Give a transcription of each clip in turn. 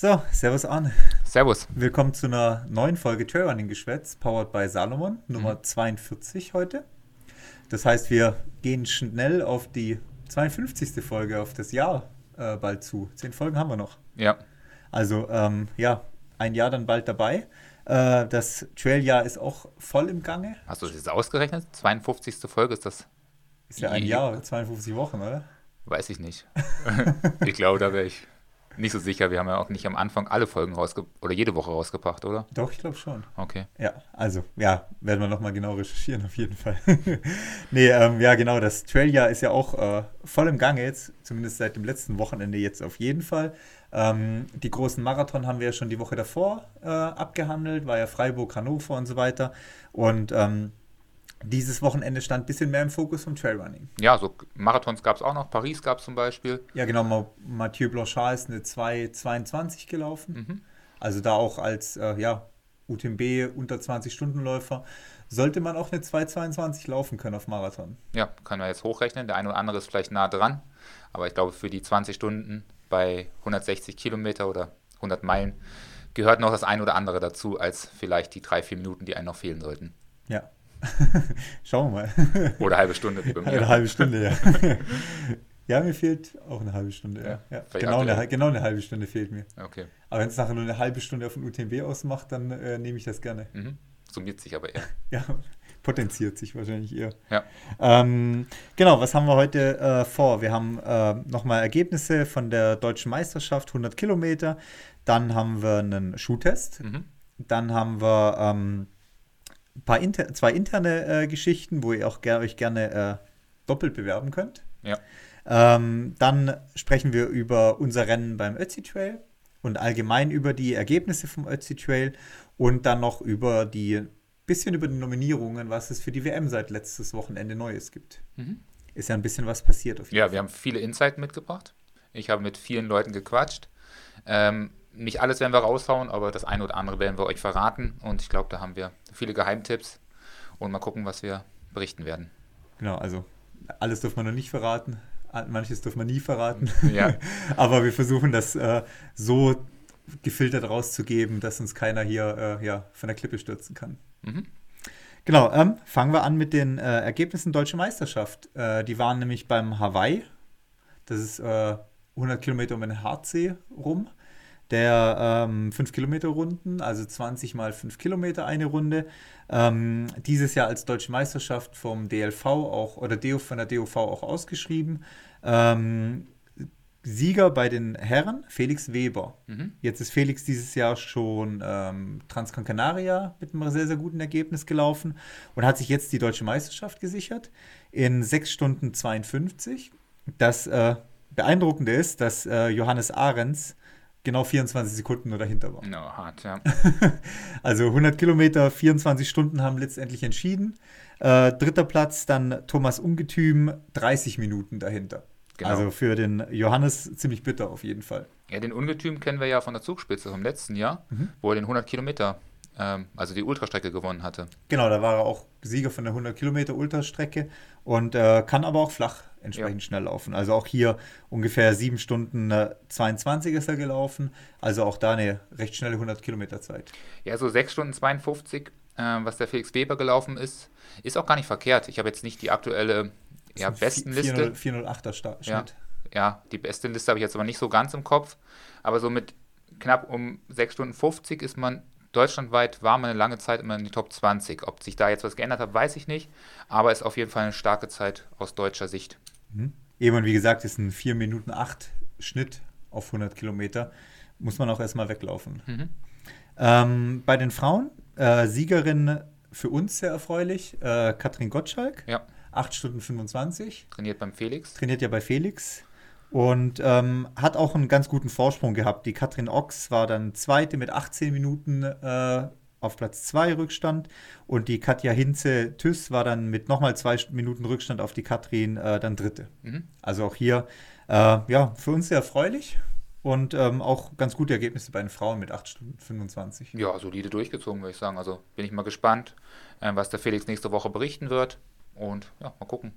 So, Servus Arne. Servus. Willkommen zu einer neuen Folge Trailrunning Geschwätz, powered by Salomon, Nummer mhm. 42 heute. Das heißt, wir gehen schnell auf die 52. Folge, auf das Jahr äh, bald zu. Zehn Folgen haben wir noch. Ja. Also, ähm, ja, ein Jahr dann bald dabei. Äh, das Trailjahr ist auch voll im Gange. Hast du das jetzt ausgerechnet? 52. Folge ist das? Ist ja ein Jahr, 52 Wochen, oder? Weiß ich nicht. ich glaube, da wäre ich nicht so sicher. Wir haben ja auch nicht am Anfang alle Folgen rausge oder jede Woche rausgebracht, oder? Doch, ich glaube schon. Okay. Ja, also, ja, werden wir nochmal genau recherchieren, auf jeden Fall. nee, ähm, ja, genau, das Trailjahr ist ja auch äh, voll im Gange jetzt, zumindest seit dem letzten Wochenende jetzt auf jeden Fall. Ähm, die großen Marathon haben wir ja schon die Woche davor äh, abgehandelt, war ja Freiburg, Hannover und so weiter. Und ähm, dieses Wochenende stand ein bisschen mehr im Fokus vom Trailrunning. Ja, so Marathons gab es auch noch. Paris gab es zum Beispiel. Ja, genau. Mathieu Blanchard ist eine 2,22 gelaufen. Mhm. Also da auch als äh, ja, UTMB unter 20-Stunden-Läufer sollte man auch eine 2,22 laufen können auf Marathon. Ja, können wir jetzt hochrechnen. Der eine oder andere ist vielleicht nah dran. Aber ich glaube, für die 20 Stunden bei 160 Kilometer oder 100 Meilen gehört noch das ein oder andere dazu, als vielleicht die drei, vier Minuten, die einem noch fehlen sollten. Ja, Schauen wir mal. Oder eine halbe Stunde wie bei mir. Eine halbe Stunde, ja. Ja, mir fehlt auch eine halbe Stunde. Ja. ja. Genau, eine, genau eine halbe Stunde fehlt mir. Okay. Aber wenn es nachher nur eine halbe Stunde auf dem UTMB ausmacht, dann äh, nehme ich das gerne. Mhm. Summiert sich aber eher. ja, potenziert sich wahrscheinlich eher. Ja. Ähm, genau, was haben wir heute äh, vor? Wir haben äh, nochmal Ergebnisse von der deutschen Meisterschaft, 100 Kilometer. Dann haben wir einen Schuhtest. Mhm. Dann haben wir ähm, paar inter zwei interne äh, Geschichten, wo ihr auch ger euch gerne äh, doppelt bewerben könnt. Ja. Ähm, dann sprechen wir über unser Rennen beim Ötzi Trail und allgemein über die Ergebnisse vom Ötzi Trail und dann noch über die bisschen über die Nominierungen, was es für die WM seit letztes Wochenende Neues gibt. Mhm. Ist ja ein bisschen was passiert. Auf jeden ja, Fall. wir haben viele Insights mitgebracht. Ich habe mit vielen Leuten gequatscht. Ähm, nicht alles werden wir raushauen, aber das eine oder andere werden wir euch verraten. Und ich glaube, da haben wir viele Geheimtipps und mal gucken, was wir berichten werden. Genau, also alles dürfen wir noch nicht verraten. Manches dürfen wir nie verraten. Ja. aber wir versuchen das äh, so gefiltert rauszugeben, dass uns keiner hier äh, ja, von der Klippe stürzen kann. Mhm. Genau, ähm, fangen wir an mit den äh, Ergebnissen Deutsche Meisterschaft. Äh, die waren nämlich beim Hawaii. Das ist 100 äh, Kilometer um den Hartsee rum der ähm, 5-Kilometer-Runden, also 20 mal 5 Kilometer eine Runde. Ähm, dieses Jahr als Deutsche Meisterschaft vom DLV auch oder von der DOV auch ausgeschrieben. Ähm, Sieger bei den Herren, Felix Weber. Mhm. Jetzt ist Felix dieses Jahr schon ähm, Transcan Canaria mit einem sehr, sehr guten Ergebnis gelaufen und hat sich jetzt die deutsche Meisterschaft gesichert in 6 Stunden 52. Das äh, Beeindruckende ist, dass äh, Johannes Ahrens genau 24 Sekunden nur dahinter war. No, hart, ja. also 100 Kilometer, 24 Stunden haben letztendlich entschieden. Äh, dritter Platz dann Thomas Ungetüm, 30 Minuten dahinter. Genau. Also für den Johannes ziemlich bitter auf jeden Fall. Ja, den Ungetüm kennen wir ja von der Zugspitze vom letzten Jahr, mhm. wo er den 100 Kilometer, ähm, also die Ultrastrecke gewonnen hatte. Genau, da war er auch Sieger von der 100 Kilometer Ultrastrecke und äh, kann aber auch flach entsprechend ja. schnell laufen. Also auch hier ungefähr 7 Stunden 22 ist er gelaufen. Also auch da eine recht schnelle 100 Kilometer Zeit. Ja, so 6 Stunden 52, äh, was der Felix Weber gelaufen ist, ist auch gar nicht verkehrt. Ich habe jetzt nicht die aktuelle ja, besten Liste. 408er Schnitt. Ja, ja, die beste Liste habe ich jetzt aber nicht so ganz im Kopf. Aber so mit knapp um 6 Stunden 50 ist man deutschlandweit war man eine lange Zeit immer in die Top 20. Ob sich da jetzt was geändert hat, weiß ich nicht. Aber ist auf jeden Fall eine starke Zeit aus deutscher Sicht. Mhm. Eben, wie gesagt, ist ein 4 Minuten 8 Schnitt auf 100 Kilometer. Muss man auch erstmal weglaufen. Mhm. Ähm, bei den Frauen, äh, Siegerin für uns sehr erfreulich, äh, Katrin Gottschalk. Ja. 8 Stunden 25. Trainiert beim Felix. Trainiert ja bei Felix. Und ähm, hat auch einen ganz guten Vorsprung gehabt. Die Katrin Ochs war dann zweite mit 18 Minuten äh, auf Platz 2 Rückstand und die Katja Hinze Tüss war dann mit nochmal zwei Minuten Rückstand auf die Katrin äh, dann dritte. Mhm. Also auch hier, äh, ja, für uns sehr erfreulich und ähm, auch ganz gute Ergebnisse bei den Frauen mit 8 Stunden 25. Ja, solide durchgezogen, würde ich sagen. Also bin ich mal gespannt, äh, was der Felix nächste Woche berichten wird und ja, mal gucken,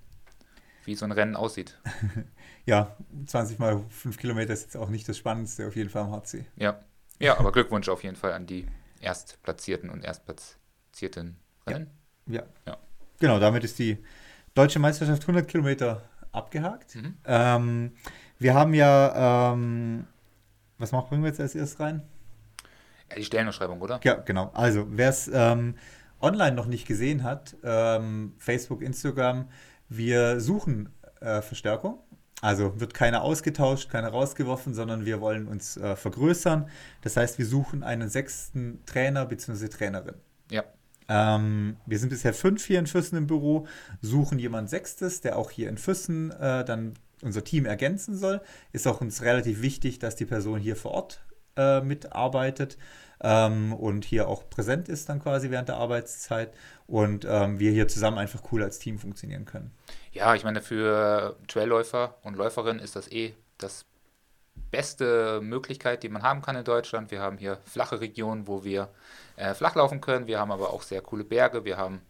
wie so ein Rennen aussieht. ja, 20 mal 5 Kilometer ist jetzt auch nicht das Spannendste auf jeden Fall am HC. Ja, Ja, aber Glückwunsch auf jeden Fall an die Erstplatzierten und Erstplatzierten Rennen. Ja. ja. ja. Genau, damit ist die deutsche Meisterschaft 100 Kilometer abgehakt. Mhm. Ähm, wir haben ja, ähm, was machen wir jetzt als erstes rein? Ja, die Stellenausschreibung, oder? Ja, genau. Also, wer es ähm, online noch nicht gesehen hat, ähm, Facebook, Instagram, wir suchen äh, Verstärkung. Also wird keiner ausgetauscht, keiner rausgeworfen, sondern wir wollen uns äh, vergrößern. Das heißt, wir suchen einen sechsten Trainer bzw. Trainerin. Ja. Ähm, wir sind bisher fünf hier in Füssen im Büro, suchen jemand Sechstes, der auch hier in Füssen äh, dann unser Team ergänzen soll. Ist auch uns relativ wichtig, dass die Person hier vor Ort äh, mitarbeitet ähm, und hier auch präsent ist dann quasi während der Arbeitszeit und ähm, wir hier zusammen einfach cool als Team funktionieren können. Ja, ich meine, für Trailläufer und Läuferinnen ist das eh das beste Möglichkeit, die man haben kann in Deutschland. Wir haben hier flache Regionen, wo wir äh, flach laufen können. Wir haben aber auch sehr coole Berge. Wir haben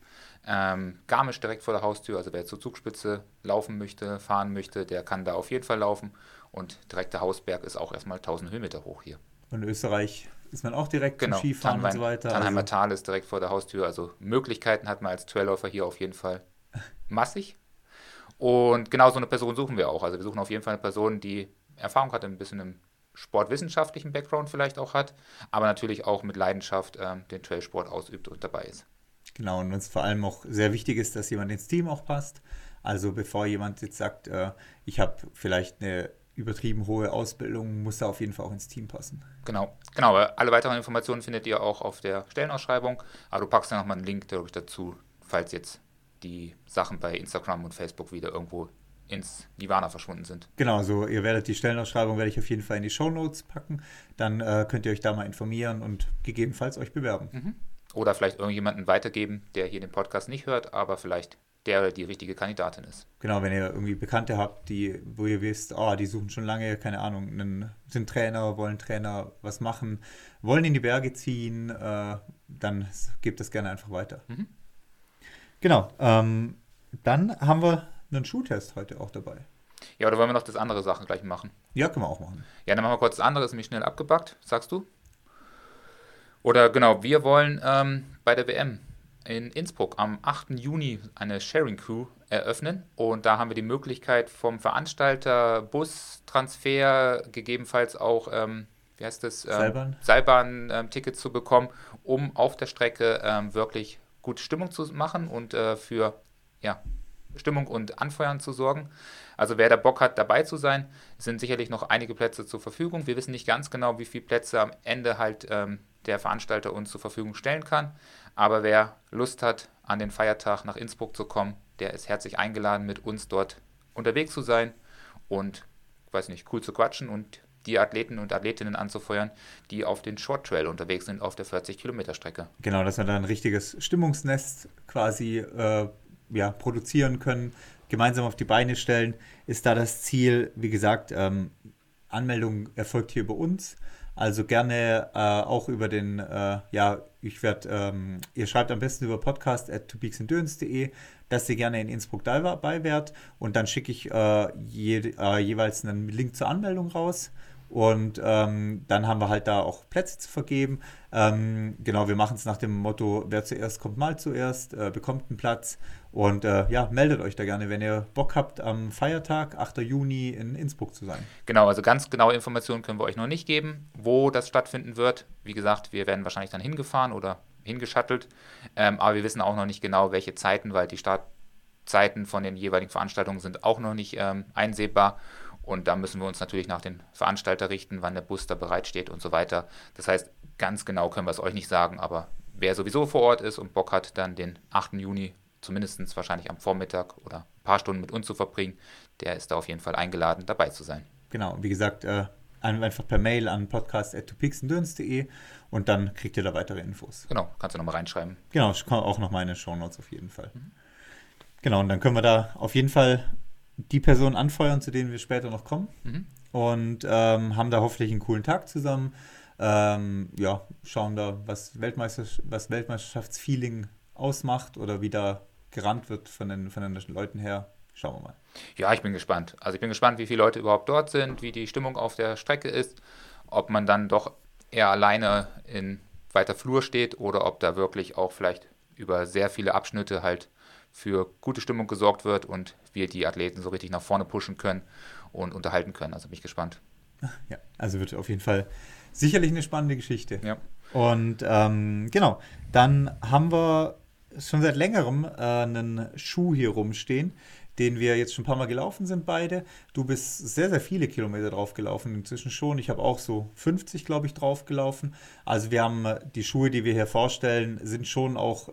ähm, Garmisch direkt vor der Haustür. Also wer zur Zugspitze laufen möchte, fahren möchte, der kann da auf jeden Fall laufen. Und direkt der Hausberg ist auch erstmal 1000 Höhenmeter hoch hier. Und Österreich ist man auch direkt genau, zum Skifahren Tannheim, und so weiter. Tannheimer also. Tal ist direkt vor der Haustür. Also Möglichkeiten hat man als Trailläufer hier auf jeden Fall massig. Und genau so eine Person suchen wir auch. Also wir suchen auf jeden Fall eine Person, die Erfahrung hat, ein bisschen im sportwissenschaftlichen Background vielleicht auch hat, aber natürlich auch mit Leidenschaft äh, den Trailsport ausübt und dabei ist. Genau, und uns vor allem auch sehr wichtig ist, dass jemand ins Team auch passt. Also bevor jemand jetzt sagt, äh, ich habe vielleicht eine übertrieben hohe Ausbildung, muss er auf jeden Fall auch ins Team passen. Genau, genau. Alle weiteren Informationen findet ihr auch auf der Stellenausschreibung, aber du packst dann nochmal einen Link dazu, falls jetzt die Sachen bei Instagram und Facebook wieder irgendwo ins Nirvana verschwunden sind. Genau, also ihr werdet die Stellenausschreibung werde ich auf jeden Fall in die Show Notes packen. Dann äh, könnt ihr euch da mal informieren und gegebenenfalls euch bewerben. Mhm. Oder vielleicht irgendjemanden weitergeben, der hier den Podcast nicht hört, aber vielleicht der oder die richtige Kandidatin ist. Genau, wenn ihr irgendwie Bekannte habt, die, wo ihr wisst, oh, die suchen schon lange, keine Ahnung, einen, sind Trainer, wollen Trainer was machen, wollen in die Berge ziehen, äh, dann gebt das gerne einfach weiter. Mhm. Genau. Ähm, dann haben wir einen Schuhtest heute auch dabei. Ja, oder wollen wir noch das andere Sachen gleich machen? Ja, können wir auch machen. Ja, dann machen wir kurz das andere, ist nämlich schnell abgebackt, sagst du? Oder genau, wir wollen ähm, bei der WM in Innsbruck am 8. Juni eine Sharing Crew eröffnen und da haben wir die Möglichkeit vom Veranstalter Bustransfer, gegebenenfalls auch, ähm, wie heißt das? Ähm, Seilbahn-Tickets ähm, zu bekommen, um auf der Strecke ähm, wirklich gute Stimmung zu machen und äh, für ja, Stimmung und Anfeuern zu sorgen. Also wer da Bock hat, dabei zu sein, sind sicherlich noch einige Plätze zur Verfügung. Wir wissen nicht ganz genau, wie viele Plätze am Ende halt ähm, der Veranstalter uns zur Verfügung stellen kann. Aber wer Lust hat, an den Feiertag nach Innsbruck zu kommen, der ist herzlich eingeladen, mit uns dort unterwegs zu sein und, weiß nicht, cool zu quatschen und die Athleten und Athletinnen anzufeuern, die auf den Short Trail unterwegs sind, auf der 40-Kilometer-Strecke. Genau, dass wir da ein richtiges Stimmungsnest quasi äh, ja, produzieren können, gemeinsam auf die Beine stellen, ist da das Ziel. Wie gesagt, ähm, Anmeldung erfolgt hier bei uns. Also gerne äh, auch über den, äh, ja, ich werde, ähm, ihr schreibt am besten über podcast at topeaksendurance.de, dass ihr gerne in Innsbruck dabei wärt und dann schicke ich äh, je, äh, jeweils einen Link zur Anmeldung raus. Und ähm, dann haben wir halt da auch Plätze zu vergeben. Ähm, genau, wir machen es nach dem Motto, wer zuerst kommt, mal zuerst, äh, bekommt einen Platz. Und äh, ja, meldet euch da gerne, wenn ihr Bock habt, am Feiertag, 8. Juni in Innsbruck zu sein. Genau, also ganz genaue Informationen können wir euch noch nicht geben, wo das stattfinden wird. Wie gesagt, wir werden wahrscheinlich dann hingefahren oder hingeschattelt. Ähm, aber wir wissen auch noch nicht genau, welche Zeiten, weil die Startzeiten von den jeweiligen Veranstaltungen sind auch noch nicht ähm, einsehbar. Und da müssen wir uns natürlich nach den Veranstalter richten, wann der Bus da bereitsteht und so weiter. Das heißt, ganz genau können wir es euch nicht sagen, aber wer sowieso vor Ort ist und Bock hat, dann den 8. Juni zumindest wahrscheinlich am Vormittag oder ein paar Stunden mit uns zu verbringen, der ist da auf jeden Fall eingeladen, dabei zu sein. Genau, wie gesagt, äh, einfach per Mail an podcast.tupixendurns.de und dann kriegt ihr da weitere Infos. Genau, kannst du nochmal reinschreiben. Genau, ich komme auch noch meine Shownotes auf jeden Fall. Mhm. Genau, und dann können wir da auf jeden Fall die Personen anfeuern, zu denen wir später noch kommen. Mhm. Und ähm, haben da hoffentlich einen coolen Tag zusammen. Ähm, ja, schauen da, was, Weltmeister, was Weltmeisterschaftsfeeling ausmacht oder wie da gerannt wird von den, von den Leuten her. Schauen wir mal. Ja, ich bin gespannt. Also ich bin gespannt, wie viele Leute überhaupt dort sind, wie die Stimmung auf der Strecke ist, ob man dann doch er alleine in weiter Flur steht oder ob da wirklich auch vielleicht über sehr viele Abschnitte halt für gute Stimmung gesorgt wird und wir die Athleten so richtig nach vorne pushen können und unterhalten können. Also bin ich gespannt. Ja, also wird auf jeden Fall sicherlich eine spannende Geschichte. Ja. Und ähm, genau, dann haben wir schon seit längerem äh, einen Schuh hier rumstehen, den wir jetzt schon ein paar Mal gelaufen sind, beide. Du bist sehr, sehr viele Kilometer drauf gelaufen, inzwischen schon. Ich habe auch so 50, glaube ich, drauf gelaufen. Also wir haben äh, die Schuhe, die wir hier vorstellen, sind schon auch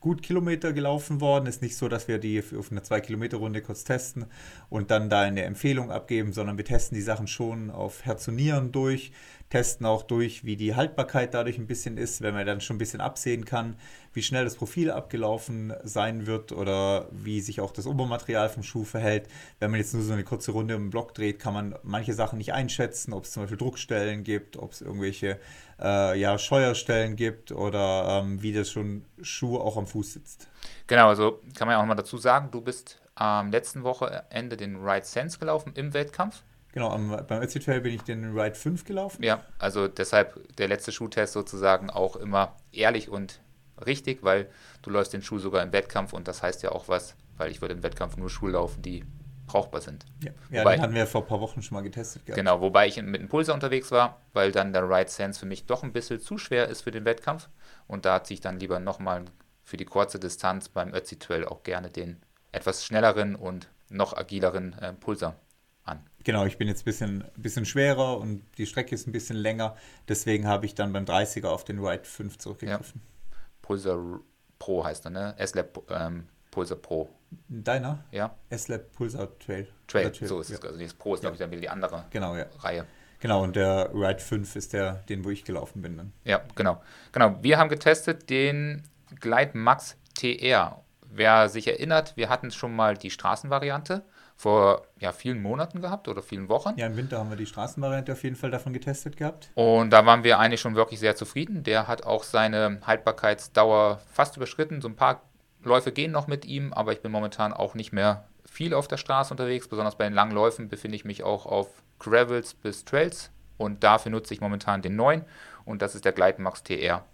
gut Kilometer gelaufen worden. Ist nicht so, dass wir die auf eine 2-Kilometer-Runde kurz testen und dann da eine Empfehlung abgeben, sondern wir testen die Sachen schon auf Herz und Nieren durch, testen auch durch, wie die Haltbarkeit dadurch ein bisschen ist, wenn man dann schon ein bisschen absehen kann, wie schnell das Profil abgelaufen sein wird oder wie sich auch das Obermaterial vom Schuh verhält. Wenn man jetzt nur so eine kurze Runde im Block dreht, kann man manche Sachen nicht einschätzen, ob es zum Beispiel Druckstellen gibt, ob es irgendwelche äh, ja, Scheuerstellen gibt oder ähm, wie das schon Schuh auch am Fuß sitzt. Genau, also kann man ja auch mal dazu sagen, du bist am ähm, letzten Wochenende den Ride Sense gelaufen im Wettkampf. Genau, am, beim Ötzi Trail bin ich den Ride 5 gelaufen. Ja, also deshalb der letzte Schuhtest sozusagen auch immer ehrlich und richtig, weil du läufst den Schuh sogar im Wettkampf und das heißt ja auch was, weil ich würde im Wettkampf nur Schuhe laufen, die brauchbar sind. Ja, ja wobei, den hatten wir vor ein paar Wochen schon mal getestet. Gehabt. Genau, wobei ich mit einem Pulsar unterwegs war, weil dann der Ride Sense für mich doch ein bisschen zu schwer ist für den Wettkampf und da ziehe ich dann lieber nochmal für die kurze Distanz beim Ötzi Trail auch gerne den etwas schnelleren und noch agileren äh, Pulsar an. Genau, ich bin jetzt ein bisschen, bisschen schwerer und die Strecke ist ein bisschen länger. Deswegen habe ich dann beim 30er auf den Ride 5 zurückgegriffen. Ja. Pulsar Pro heißt er, ne? S-Lab ähm, Pulsar Pro. Deiner? Ja. S-Lab Pulsar Trail. Trail, Trail. so ist ja. es. Also das Pro ist, glaube ich, dann wieder die andere genau, ja. Reihe. Genau, und der Ride 5 ist der, den, wo ich gelaufen bin dann. Ja, genau. Genau, wir haben getestet den Glide Max TR. Wer sich erinnert, wir hatten schon mal die Straßenvariante vor ja, vielen Monaten gehabt oder vielen Wochen. Ja, im Winter haben wir die Straßenvariante auf jeden Fall davon getestet gehabt. Und da waren wir eigentlich schon wirklich sehr zufrieden. Der hat auch seine Haltbarkeitsdauer fast überschritten. So ein paar Läufe gehen noch mit ihm, aber ich bin momentan auch nicht mehr viel auf der Straße unterwegs. Besonders bei den langen Läufen befinde ich mich auch auf Gravels bis Trails. Und dafür nutze ich momentan den neuen. Und das ist der Gleitmax TR.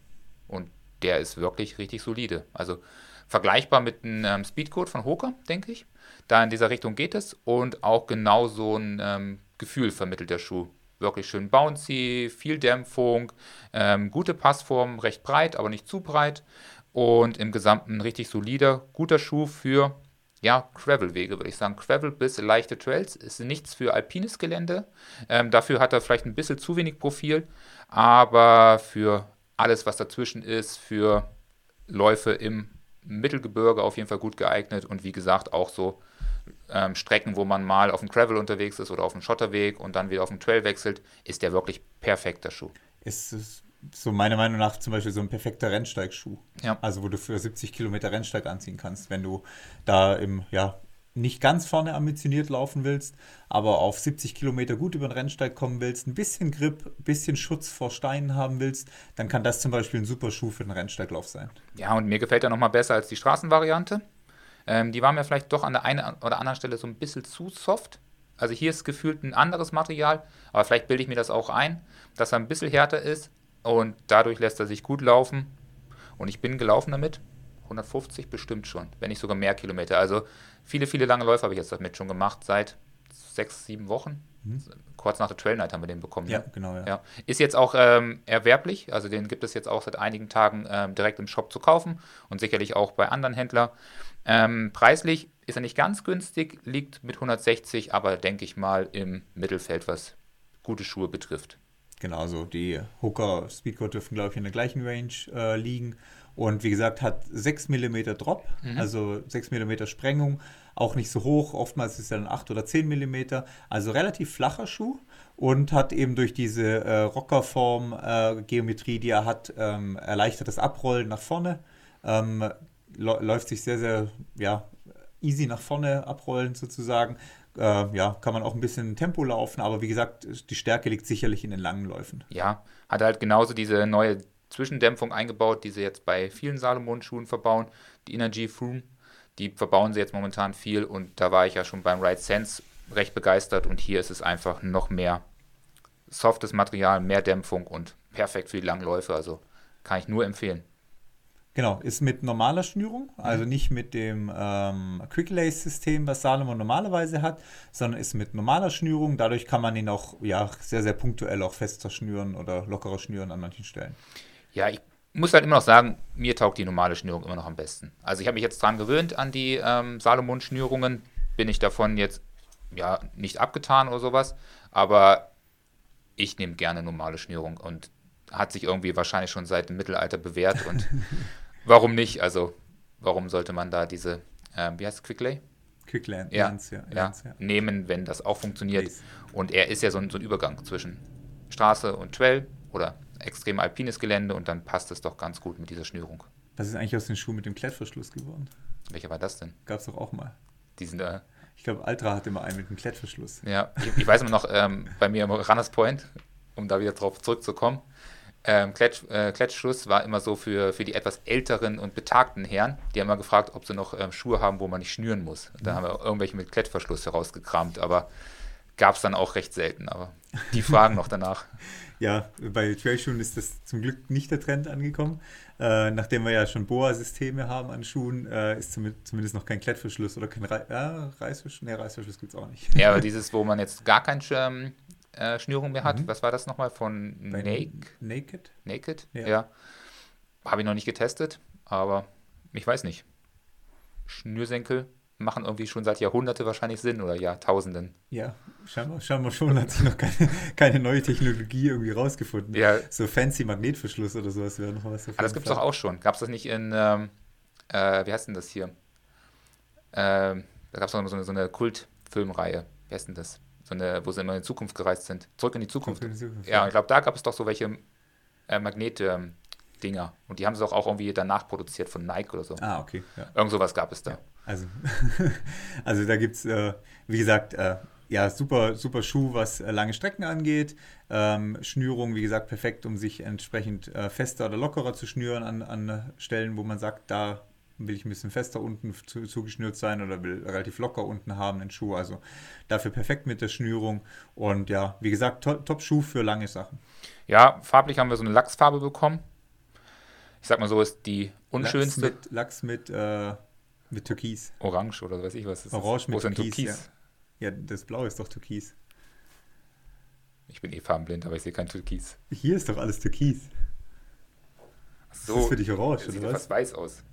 Und der ist wirklich richtig solide. Also vergleichbar mit einem ähm, Speedcode von Hoka, denke ich. Da in dieser Richtung geht es und auch genau so ein ähm, Gefühl vermittelt der Schuh. Wirklich schön bouncy, viel Dämpfung, ähm, gute Passform, recht breit, aber nicht zu breit und im Gesamten richtig solider, guter Schuh für ja, Gravel-Wege, würde ich sagen. Gravel bis leichte Trails ist nichts für alpines Gelände. Ähm, dafür hat er vielleicht ein bisschen zu wenig Profil, aber für alles, was dazwischen ist, für Läufe im Mittelgebirge auf jeden Fall gut geeignet und wie gesagt auch so ähm, Strecken, wo man mal auf dem Gravel unterwegs ist oder auf dem Schotterweg und dann wieder auf dem Trail wechselt, ist der wirklich perfekter Schuh. Ist es so meiner Meinung nach zum Beispiel so ein perfekter Rennsteigschuh. Ja. Also wo du für 70 Kilometer Rennsteig anziehen kannst, wenn du da im, ja, nicht ganz vorne ambitioniert laufen willst, aber auf 70 Kilometer gut über den Rennsteig kommen willst, ein bisschen Grip, ein bisschen Schutz vor Steinen haben willst, dann kann das zum Beispiel ein super Schuh für den Rennsteiglauf sein. Ja, und mir gefällt er nochmal besser als die Straßenvariante. Ähm, die war mir vielleicht doch an der einen oder anderen Stelle so ein bisschen zu soft. Also hier ist gefühlt ein anderes Material, aber vielleicht bilde ich mir das auch ein, dass er ein bisschen härter ist und dadurch lässt er sich gut laufen. Und ich bin gelaufen damit. 150 bestimmt schon, wenn nicht sogar mehr Kilometer. Also viele, viele lange Läufe habe ich jetzt damit schon gemacht, seit sechs, sieben Wochen. Mhm. Kurz nach der Trail Night haben wir den bekommen. Ja, ne? genau. Ja. ja. Ist jetzt auch ähm, erwerblich, also den gibt es jetzt auch seit einigen Tagen ähm, direkt im Shop zu kaufen und sicherlich auch bei anderen Händlern. Ähm, preislich ist er nicht ganz günstig, liegt mit 160, aber denke ich mal im Mittelfeld, was gute Schuhe betrifft. Genau, so die Hooker Speedcode dürfen, glaube ich, in der gleichen Range äh, liegen. Und wie gesagt, hat 6 mm Drop, mhm. also 6 mm Sprengung, auch nicht so hoch. Oftmals ist er dann 8 oder 10 mm, also relativ flacher Schuh und hat eben durch diese äh, Rockerform-Geometrie, äh, die er hat, ähm, erleichtertes Abrollen nach vorne. Ähm, läuft sich sehr, sehr ja, easy nach vorne abrollen sozusagen. Äh, ja, kann man auch ein bisschen Tempo laufen, aber wie gesagt, die Stärke liegt sicherlich in den langen Läufen. Ja, hat halt genauso diese neue Zwischendämpfung eingebaut, die sie jetzt bei vielen Salomon-Schuhen verbauen. Die Energy Froom, die verbauen sie jetzt momentan viel und da war ich ja schon beim Ride Sense recht begeistert und hier ist es einfach noch mehr softes Material, mehr Dämpfung und perfekt für die langen Läufe. Also kann ich nur empfehlen. Genau, ist mit normaler Schnürung, also mhm. nicht mit dem ähm, Quick Lace System, was Salomon normalerweise hat, sondern ist mit normaler Schnürung. Dadurch kann man ihn auch ja, sehr, sehr punktuell auch fester schnüren oder lockerer schnüren an manchen Stellen. Ja, ich muss halt immer noch sagen, mir taugt die normale Schnürung immer noch am besten. Also ich habe mich jetzt dran gewöhnt an die ähm, Salomon-Schnürungen, bin ich davon jetzt ja nicht abgetan oder sowas, aber ich nehme gerne normale Schnürung und hat sich irgendwie wahrscheinlich schon seit dem Mittelalter bewährt und warum nicht? Also, warum sollte man da diese, äh, wie heißt es, Quicklay? Quickland, ja, Lance, ja, ja, ja, nehmen, wenn das auch funktioniert. Please. Und er ist ja so ein, so ein Übergang zwischen Straße und Trail oder extrem alpines Gelände und dann passt es doch ganz gut mit dieser Schnürung. Was ist eigentlich aus den Schuhen mit dem Klettverschluss geworden? Welcher war das denn? Gab es doch auch mal. Diesen. Äh, ich glaube, Altra hatte immer einen mit einem Klettverschluss. Ja, ich, ich weiß immer noch, ähm, bei mir im Runners Point, um da wieder drauf zurückzukommen, ähm, Kletsch, äh, Klettschluss war immer so für, für die etwas älteren und betagten Herren. Die haben immer gefragt, ob sie noch ähm, Schuhe haben, wo man nicht schnüren muss. Da mhm. haben wir irgendwelche mit Klettverschluss herausgekramt, aber gab es dann auch recht selten. Aber die fragen noch danach. Ja, bei Trailschuhen ist das zum Glück nicht der Trend angekommen. Äh, nachdem wir ja schon Boa-Systeme haben an Schuhen, äh, ist zumindest noch kein Klettverschluss oder kein Re ja, Reißverschluss. Nee, Reißverschluss gibt es auch nicht. Ja, aber dieses, wo man jetzt gar keinen Schirm, äh, Schnürung mehr hat. Mhm. Was war das nochmal von Nake? Naked? Naked, ja. ja. Habe ich noch nicht getestet, aber ich weiß nicht. Schnürsenkel machen irgendwie schon seit Jahrhunderten wahrscheinlich Sinn oder Jahrtausenden. Ja, scheinbar, scheinbar schon hat sich noch keine, keine neue Technologie irgendwie rausgefunden. Ja. So fancy Magnetverschluss oder sowas wäre noch was. Aber das gibt es doch auch schon. Gab es das nicht in, ähm, äh, wie heißt denn das hier? Ähm, da gab es doch so eine, so eine Kultfilmreihe. Wie heißt denn das? So eine, wo sie immer in die Zukunft gereist sind. Zurück in die Zukunft. In die Zukunft ja, ich glaube, da gab es doch so welche äh, Magnet-Dinger. Und die haben sie auch, auch irgendwie danach produziert von Nike oder so. Ah, okay. Ja. Irgend sowas gab es da. Ja, also, also da gibt es, äh, wie gesagt, äh, ja, super, super Schuh, was äh, lange Strecken angeht. Ähm, Schnürung, wie gesagt, perfekt, um sich entsprechend äh, fester oder lockerer zu schnüren an, an Stellen, wo man sagt, da will ich ein bisschen fester unten zu, zugeschnürt sein oder will relativ locker unten haben den Schuh. Also dafür perfekt mit der Schnürung. Und ja, wie gesagt, to Top-Schuh für lange Sachen. Ja, farblich haben wir so eine Lachsfarbe bekommen. Ich sag mal so, ist die unschönste. Lachs mit, Lachs mit, äh, mit Türkis. Orange oder weiß ich was. Ist Orange mit Türkis. Türkis? Ja. ja, das Blau ist doch Türkis. Ich bin eh farbenblind, aber ich sehe kein Türkis. Hier ist doch alles Türkis. So, das ist für dich orange, sieht oder was? fast weiß aus.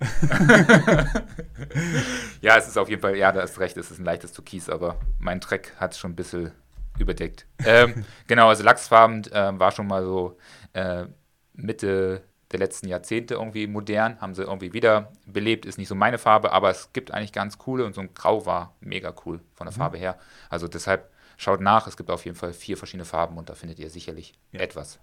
ja, es ist auf jeden Fall, ja, da hast recht, es ist ein leichtes Türkis, aber mein Track hat es schon ein bisschen überdeckt. ähm, genau, also Lachsfarben äh, war schon mal so äh, Mitte der letzten Jahrzehnte irgendwie modern, haben sie irgendwie wieder belebt, ist nicht so meine Farbe, aber es gibt eigentlich ganz coole und so ein Grau war mega cool von der mhm. Farbe her. Also deshalb schaut nach, es gibt auf jeden Fall vier verschiedene Farben und da findet ihr sicherlich ja. etwas.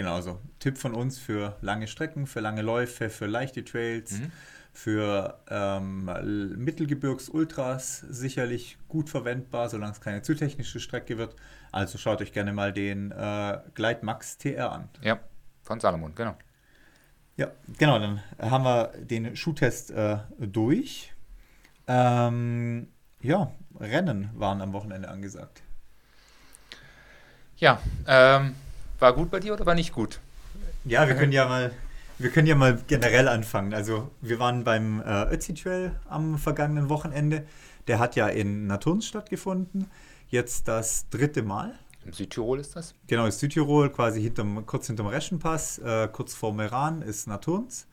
Genauso. Tipp von uns für lange Strecken, für lange Läufe, für leichte Trails, mhm. für ähm, Mittelgebirgs-Ultras sicherlich gut verwendbar, solange es keine zu technische Strecke wird. Also schaut euch gerne mal den äh, Glide Max TR an. Ja, von Salomon, genau. Ja, genau, dann haben wir den Schuhtest äh, durch. Ähm, ja, Rennen waren am Wochenende angesagt. Ja, ähm, war gut bei dir oder war nicht gut? Ja, wir können ja mal, wir können ja mal generell anfangen. Also wir waren beim äh, Ötzi Trail am vergangenen Wochenende. Der hat ja in Naturns stattgefunden. Jetzt das dritte Mal. Im Südtirol ist das? Genau, ist Südtirol, quasi hinterm, kurz hinterm Reschenpass, äh, kurz vor Meran ist Naturns.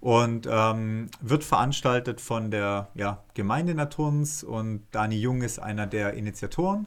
Und ähm, wird veranstaltet von der ja, Gemeinde Naturns und Dani Jung ist einer der Initiatoren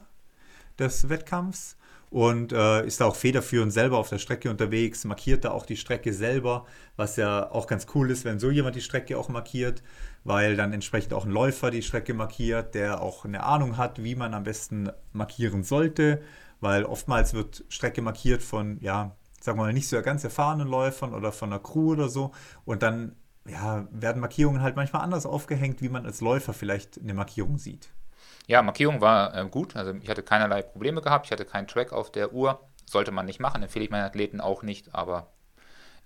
des Wettkampfs und äh, ist da auch federführend selber auf der Strecke unterwegs, markiert da auch die Strecke selber, was ja auch ganz cool ist, wenn so jemand die Strecke auch markiert, weil dann entsprechend auch ein Läufer die Strecke markiert, der auch eine Ahnung hat, wie man am besten markieren sollte, weil oftmals wird Strecke markiert von, ja, sagen wir mal, nicht so ganz erfahrenen Läufern oder von einer Crew oder so und dann ja, werden Markierungen halt manchmal anders aufgehängt, wie man als Läufer vielleicht eine Markierung sieht. Ja, Markierung war äh, gut. Also ich hatte keinerlei Probleme gehabt. Ich hatte keinen Track auf der Uhr. Sollte man nicht machen, empfehle ich meinen Athleten auch nicht. Aber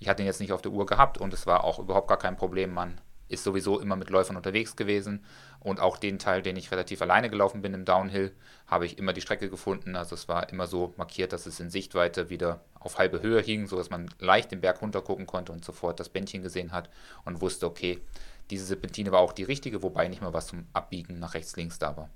ich hatte ihn jetzt nicht auf der Uhr gehabt und es war auch überhaupt gar kein Problem. Man ist sowieso immer mit Läufern unterwegs gewesen. Und auch den Teil, den ich relativ alleine gelaufen bin im Downhill, habe ich immer die Strecke gefunden. Also es war immer so markiert, dass es in Sichtweite wieder auf halbe Höhe hing, sodass man leicht den Berg runter gucken konnte und sofort das Bändchen gesehen hat und wusste, okay, diese Serpentine war auch die richtige, wobei nicht mehr was zum Abbiegen nach rechts, links da war.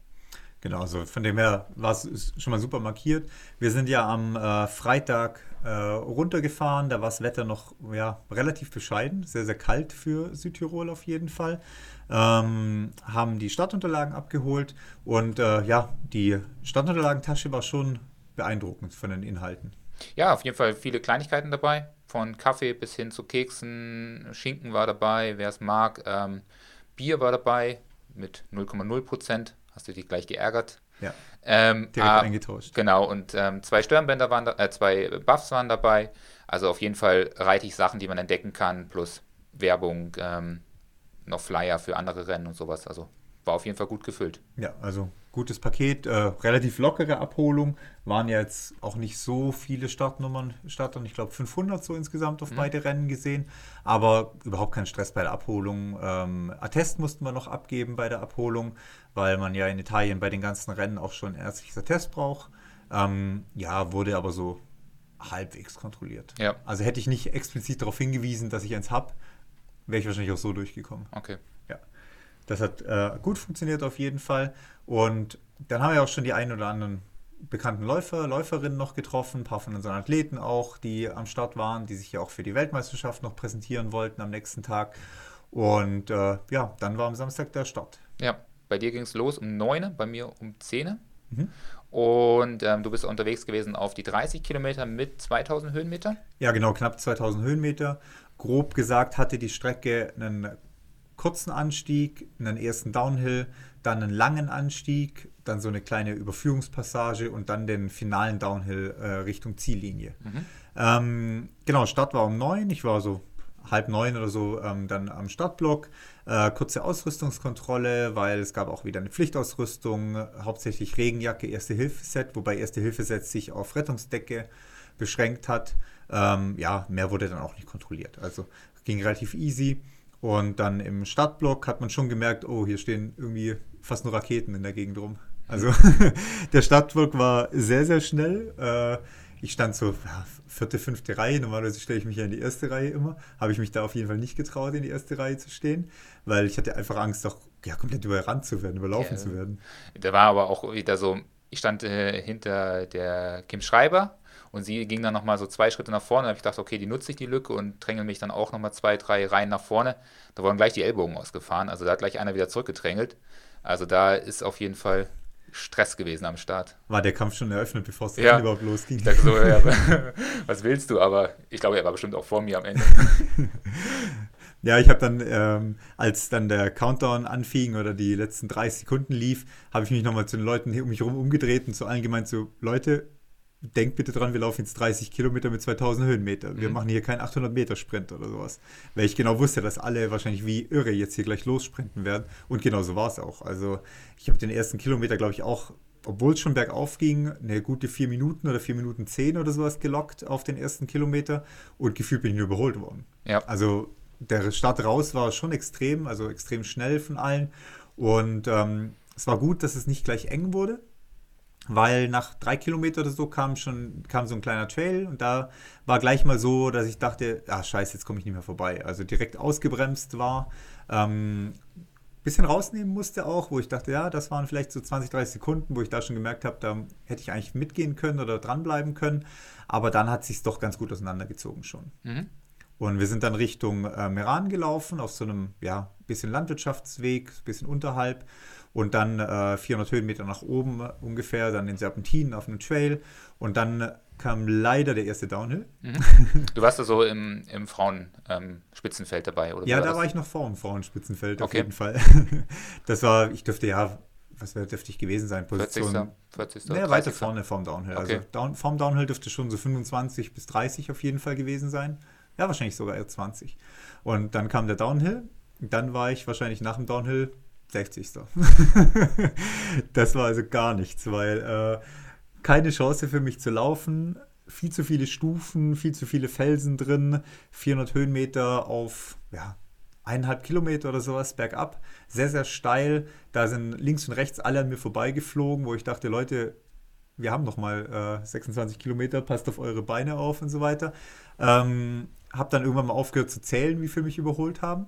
Genau, also von dem her war es schon mal super markiert. Wir sind ja am äh, Freitag äh, runtergefahren, da war das Wetter noch ja, relativ bescheiden, sehr, sehr kalt für Südtirol auf jeden Fall. Ähm, haben die Startunterlagen abgeholt. Und äh, ja, die Startunterlagentasche war schon beeindruckend von den Inhalten. Ja, auf jeden Fall viele Kleinigkeiten dabei, von Kaffee bis hin zu Keksen, Schinken war dabei, wer es mag, ähm, Bier war dabei mit 0,0 Prozent hast du dich gleich geärgert. Ja. Ähm, direkt ah, eingetauscht. Genau, und ähm, zwei Stirnbänder waren da, äh, zwei Buffs waren dabei. Also auf jeden Fall reichlich Sachen, die man entdecken kann, plus Werbung, ähm, noch Flyer für andere Rennen und sowas. Also war auf jeden Fall gut gefüllt. Ja, also gutes Paket, äh, relativ lockere Abholung. Waren ja jetzt auch nicht so viele Startnummern, Startern, ich glaube 500 so insgesamt auf mhm. beide Rennen gesehen, aber überhaupt kein Stress bei der Abholung. Ähm, Attest mussten wir noch abgeben bei der Abholung, weil man ja in Italien bei den ganzen Rennen auch schon ärztliches Attest braucht. Ähm, ja, wurde aber so halbwegs kontrolliert. Ja. Also hätte ich nicht explizit darauf hingewiesen, dass ich eins habe, wäre ich wahrscheinlich auch so durchgekommen. Okay. Ja. Das hat äh, gut funktioniert auf jeden Fall. Und dann haben wir auch schon die ein oder anderen bekannten Läufer, Läuferinnen noch getroffen, ein paar von unseren Athleten auch, die am Start waren, die sich ja auch für die Weltmeisterschaft noch präsentieren wollten am nächsten Tag. Und äh, ja, dann war am Samstag der Start. Ja, bei dir ging es los um 9, bei mir um 10. Mhm. Und ähm, du bist unterwegs gewesen auf die 30 Kilometer mit 2000 Höhenmeter? Ja, genau, knapp 2000 Höhenmeter. Grob gesagt hatte die Strecke einen kurzen Anstieg, einen ersten Downhill, dann einen langen Anstieg, dann so eine kleine Überführungspassage und dann den finalen Downhill äh, Richtung Ziellinie. Mhm. Ähm, genau, Start war um neun. Ich war so halb neun oder so ähm, dann am Startblock. Äh, kurze Ausrüstungskontrolle, weil es gab auch wieder eine Pflichtausrüstung, hauptsächlich Regenjacke, Erste-Hilfe-Set, wobei Erste-Hilfe-Set sich auf Rettungsdecke beschränkt hat. Ähm, ja, mehr wurde dann auch nicht kontrolliert. Also ging relativ easy. Und dann im Startblock hat man schon gemerkt, oh, hier stehen irgendwie fast nur Raketen in der Gegend rum. Also der Startblock war sehr, sehr schnell. Äh, ich stand so ja, vierte, fünfte Reihe. Normalerweise stelle ich mich ja in die erste Reihe immer. Habe ich mich da auf jeden Fall nicht getraut, in die erste Reihe zu stehen, weil ich hatte einfach Angst, doch ja, komplett überrannt zu werden, überlaufen ja, zu werden. Da war aber auch wieder so, ich stand äh, hinter der Kim Schreiber und sie ging dann nochmal so zwei Schritte nach vorne. Da habe ich gedacht, okay, die nutze ich die Lücke und drängel mich dann auch nochmal zwei, drei Reihen nach vorne. Da wurden gleich die Ellbogen ausgefahren. Also da hat gleich einer wieder zurückgedrängelt. Also da ist auf jeden Fall Stress gewesen am Start. War der Kampf schon eröffnet, bevor es ja. überhaupt losging? Ich dachte so, ja, was willst du? Aber ich glaube, er war bestimmt auch vor mir am Ende. Ja, ich habe dann, ähm, als dann der Countdown anfing oder die letzten 30 Sekunden lief, habe ich mich nochmal zu den Leuten um mich herum umgedreht und zu allen gemeint, so, Leute, denkt bitte dran, wir laufen jetzt 30 Kilometer mit 2000 Höhenmeter. Wir mhm. machen hier keinen 800 Meter Sprint oder sowas. Weil ich genau wusste, dass alle wahrscheinlich wie irre jetzt hier gleich lossprinten werden. Und genau so war es auch. Also ich habe den ersten Kilometer, glaube ich, auch, obwohl es schon bergauf ging, eine gute vier Minuten oder vier Minuten zehn oder sowas gelockt auf den ersten Kilometer. Und gefühlt bin ich nur überholt worden. Ja. Also der Start raus war schon extrem, also extrem schnell von allen. Und ähm, es war gut, dass es nicht gleich eng wurde, weil nach drei Kilometern oder so kam schon kam so ein kleiner Trail und da war gleich mal so, dass ich dachte, ah scheiße, jetzt komme ich nicht mehr vorbei. Also direkt ausgebremst war, ähm, bisschen rausnehmen musste auch, wo ich dachte, ja, das waren vielleicht so 20, 30 Sekunden, wo ich da schon gemerkt habe, da hätte ich eigentlich mitgehen können oder dranbleiben können. Aber dann hat sich doch ganz gut auseinandergezogen schon. Mhm. Und wir sind dann Richtung äh, Meran gelaufen, auf so einem, ja, bisschen Landwirtschaftsweg, bisschen unterhalb und dann äh, 400 Höhenmeter nach oben ungefähr, dann den Serpentinen auf einem Trail und dann kam leider der erste Downhill. Mhm. Du warst also im, im Frauenspitzenfeld ähm, dabei, oder? Ja, da war ich noch vor dem Frauenspitzenfeld okay. auf jeden Fall. Das war, ich dürfte ja, was wäre dürfte ich gewesen sein? Position. 40. 40. Ja, weiter vorne vom Downhill. Okay. Also down, vom Downhill dürfte schon so 25 bis 30 auf jeden Fall gewesen sein. Ja, wahrscheinlich sogar eher 20. Und dann kam der Downhill. Dann war ich wahrscheinlich nach dem Downhill 60. das war also gar nichts, weil äh, keine Chance für mich zu laufen, viel zu viele Stufen, viel zu viele Felsen drin, 400 Höhenmeter auf ja, eineinhalb Kilometer oder sowas bergab, sehr, sehr steil. Da sind links und rechts alle an mir vorbeigeflogen, wo ich dachte, Leute, wir haben noch mal äh, 26 Kilometer, passt auf eure Beine auf und so weiter. Ähm, habe dann irgendwann mal aufgehört zu zählen, wie viele mich überholt haben.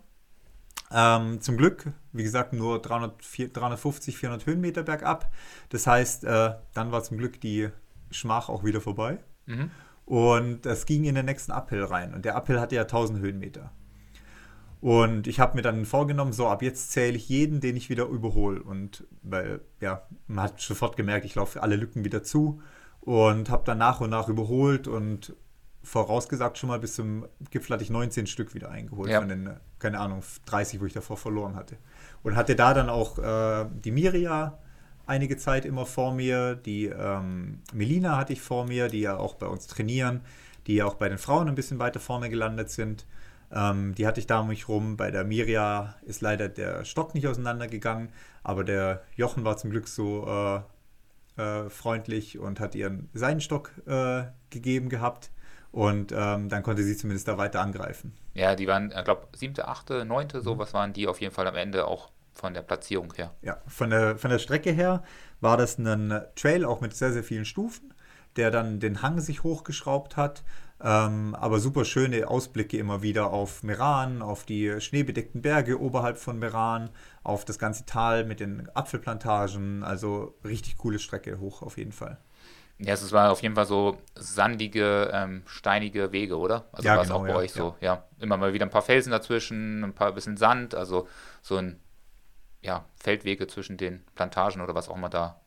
Ähm, zum Glück, wie gesagt, nur 300, 350, 400 Höhenmeter bergab. Das heißt, äh, dann war zum Glück die Schmach auch wieder vorbei. Mhm. Und das ging in den nächsten Uphill rein. Und der Uphill hatte ja 1000 Höhenmeter. Und ich habe mir dann vorgenommen, so ab jetzt zähle ich jeden, den ich wieder überhole. Und weil, ja, man hat sofort gemerkt, ich laufe alle Lücken wieder zu und habe dann nach und nach überholt und vorausgesagt schon mal bis zum Gipfel hatte ich 19 Stück wieder eingeholt ja. von den, keine Ahnung, 30, wo ich davor verloren hatte. Und hatte da dann auch äh, die Miria einige Zeit immer vor mir, die ähm, Melina hatte ich vor mir, die ja auch bei uns trainieren, die ja auch bei den Frauen ein bisschen weiter vorne gelandet sind. Ähm, die hatte ich da um mich rum. Bei der Miria ist leider der Stock nicht auseinandergegangen, aber der Jochen war zum Glück so äh, äh, freundlich und hat ihren Seidenstock äh, gegeben gehabt. Und ähm, dann konnte sie zumindest da weiter angreifen. Ja, die waren, ich glaube, siebte, achte, neunte, sowas mhm. waren die auf jeden Fall am Ende auch von der Platzierung her. Ja, von der, von der Strecke her war das ein Trail auch mit sehr, sehr vielen Stufen, der dann den Hang sich hochgeschraubt hat. Ähm, aber super schöne Ausblicke immer wieder auf Meran, auf die schneebedeckten Berge oberhalb von Meran, auf das ganze Tal mit den Apfelplantagen. Also richtig coole Strecke hoch auf jeden Fall. Ja, es war auf jeden Fall so sandige, ähm, steinige Wege, oder? Also ja, war es genau, auch bei ja, euch so. Ja. ja, immer mal wieder ein paar Felsen dazwischen, ein paar bisschen Sand, also so ein ja, Feldwege zwischen den Plantagen oder was auch immer da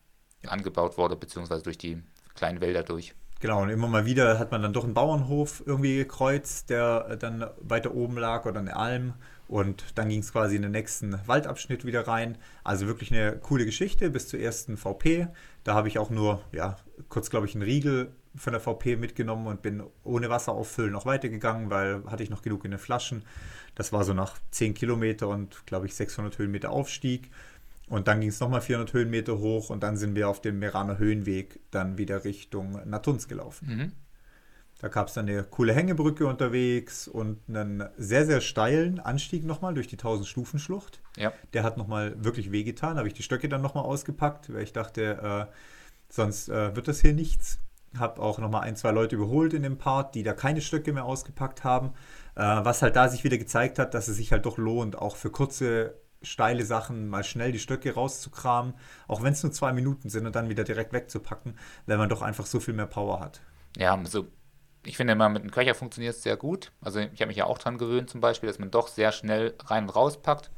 angebaut wurde, beziehungsweise durch die kleinen Wälder durch. Genau, und immer mal wieder hat man dann doch einen Bauernhof irgendwie gekreuzt, der dann weiter oben lag oder eine Alm. Und dann ging es quasi in den nächsten Waldabschnitt wieder rein. Also wirklich eine coole Geschichte bis zur ersten VP. Da habe ich auch nur, ja, kurz glaube ich einen Riegel von der VP mitgenommen und bin ohne Wasser auffüllen noch weitergegangen, weil hatte ich noch genug in den Flaschen. Das war so nach 10 Kilometer und glaube ich 600 Höhenmeter Aufstieg. Und dann ging es nochmal 400 Höhenmeter hoch und dann sind wir auf dem Meraner Höhenweg dann wieder Richtung Natuns gelaufen. Mhm. Da gab es dann eine coole Hängebrücke unterwegs und einen sehr, sehr steilen Anstieg nochmal durch die 1000-Stufen-Schlucht. Ja. Der hat nochmal wirklich wehgetan. Da habe ich die Stöcke dann nochmal ausgepackt, weil ich dachte, äh, sonst äh, wird das hier nichts. Habe auch nochmal ein, zwei Leute überholt in dem Part, die da keine Stöcke mehr ausgepackt haben. Äh, was halt da sich wieder gezeigt hat, dass es sich halt doch lohnt, auch für kurze steile Sachen mal schnell die Stöcke rauszukramen, auch wenn es nur zwei Minuten sind und dann wieder direkt wegzupacken, weil man doch einfach so viel mehr Power hat. Ja, also ich finde immer mit einem Köcher funktioniert es sehr gut. Also ich habe mich ja auch dran gewöhnt zum Beispiel, dass man doch sehr schnell rein und raus packt.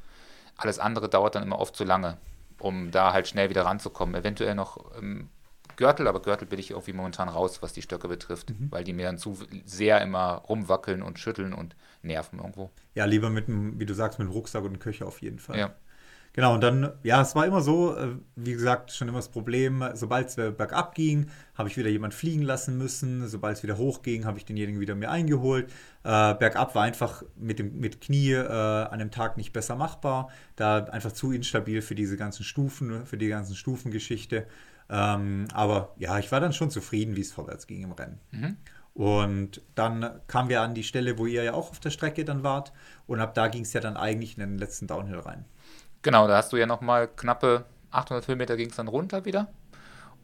Alles andere dauert dann immer oft zu lange, um da halt schnell wieder ranzukommen. Eventuell noch ähm, Gürtel, aber Gürtel bin ich irgendwie momentan raus, was die Stöcke betrifft, mhm. weil die mir dann zu sehr immer rumwackeln und schütteln und nerven irgendwo. Ja, lieber mit einem, wie du sagst, mit einem Rucksack und einem Köcher auf jeden Fall. Ja. Genau, und dann, ja, es war immer so, äh, wie gesagt, schon immer das Problem, sobald es bergab ging, habe ich wieder jemand fliegen lassen müssen, sobald es wieder hochging, habe ich denjenigen wieder mir eingeholt. Äh, bergab war einfach mit dem mit Knie äh, an dem Tag nicht besser machbar, da einfach zu instabil für diese ganzen Stufen, für die ganzen Stufengeschichte. Ähm, aber ja, ich war dann schon zufrieden, wie es vorwärts ging im Rennen. Mhm. Und dann kamen wir an die Stelle, wo ihr ja auch auf der Strecke dann wart. Und ab da ging es ja dann eigentlich in den letzten Downhill rein. Genau, da hast du ja nochmal knappe 800 Höhenmeter ging es dann runter wieder.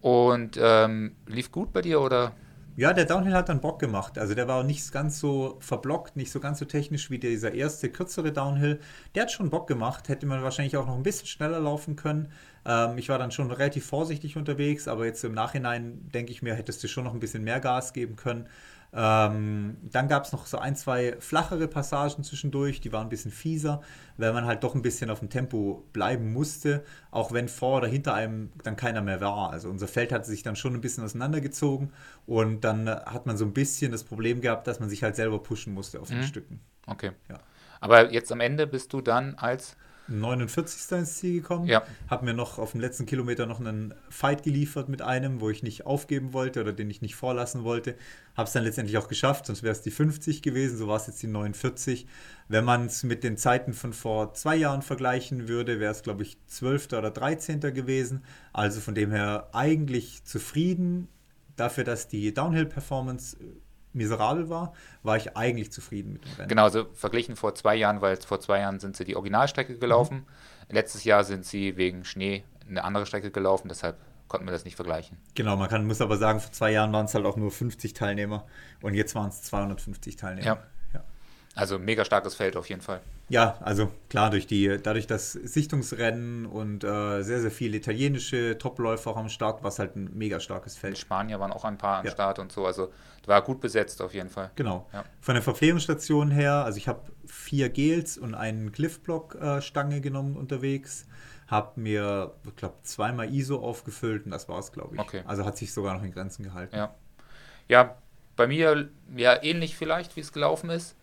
Und ähm, lief gut bei dir oder? Ja, der Downhill hat dann Bock gemacht. Also der war nicht ganz so verblockt, nicht so ganz so technisch wie dieser erste kürzere Downhill. Der hat schon Bock gemacht. Hätte man wahrscheinlich auch noch ein bisschen schneller laufen können. Ähm, ich war dann schon relativ vorsichtig unterwegs, aber jetzt im Nachhinein denke ich mir, hättest du schon noch ein bisschen mehr Gas geben können. Ähm, dann gab es noch so ein, zwei flachere Passagen zwischendurch, die waren ein bisschen fieser, weil man halt doch ein bisschen auf dem Tempo bleiben musste, auch wenn vor oder hinter einem dann keiner mehr war. Also unser Feld hat sich dann schon ein bisschen auseinandergezogen und dann hat man so ein bisschen das Problem gehabt, dass man sich halt selber pushen musste auf den mhm. Stücken. Okay. Ja. Aber jetzt am Ende bist du dann als 49. ins Ziel gekommen. Ja. Habe mir noch auf dem letzten Kilometer noch einen Fight geliefert mit einem, wo ich nicht aufgeben wollte oder den ich nicht vorlassen wollte. Habe es dann letztendlich auch geschafft, sonst wäre es die 50 gewesen, so war es jetzt die 49. Wenn man es mit den Zeiten von vor zwei Jahren vergleichen würde, wäre es, glaube ich, 12. oder 13. gewesen. Also von dem her eigentlich zufrieden dafür, dass die Downhill-Performance miserabel war, war ich eigentlich zufrieden mit dem Rennen. Genau, also verglichen vor zwei Jahren, weil vor zwei Jahren sind sie die Originalstrecke gelaufen. Mhm. Letztes Jahr sind sie wegen Schnee eine andere Strecke gelaufen, deshalb konnten wir das nicht vergleichen. Genau, man kann, muss aber sagen, vor zwei Jahren waren es halt auch nur 50 Teilnehmer und jetzt waren es 250 Teilnehmer. Ja. Also mega starkes Feld auf jeden Fall. Ja, also klar, durch die, dadurch das Sichtungsrennen und äh, sehr, sehr viele italienische Topläufer am Start, war es halt ein mega starkes Feld. Die Spanier waren auch ein paar am ja. Start und so, also war gut besetzt auf jeden Fall. Genau. Ja. Von der Verpflegungsstation her, also ich habe vier Gels und einen Glyphblock-Stange äh, genommen unterwegs habe mir, ich glaube, zweimal ISO aufgefüllt und das war es, glaube ich. Okay. Also hat sich sogar noch in Grenzen gehalten. Ja, ja bei mir ja ähnlich vielleicht, wie es gelaufen ist.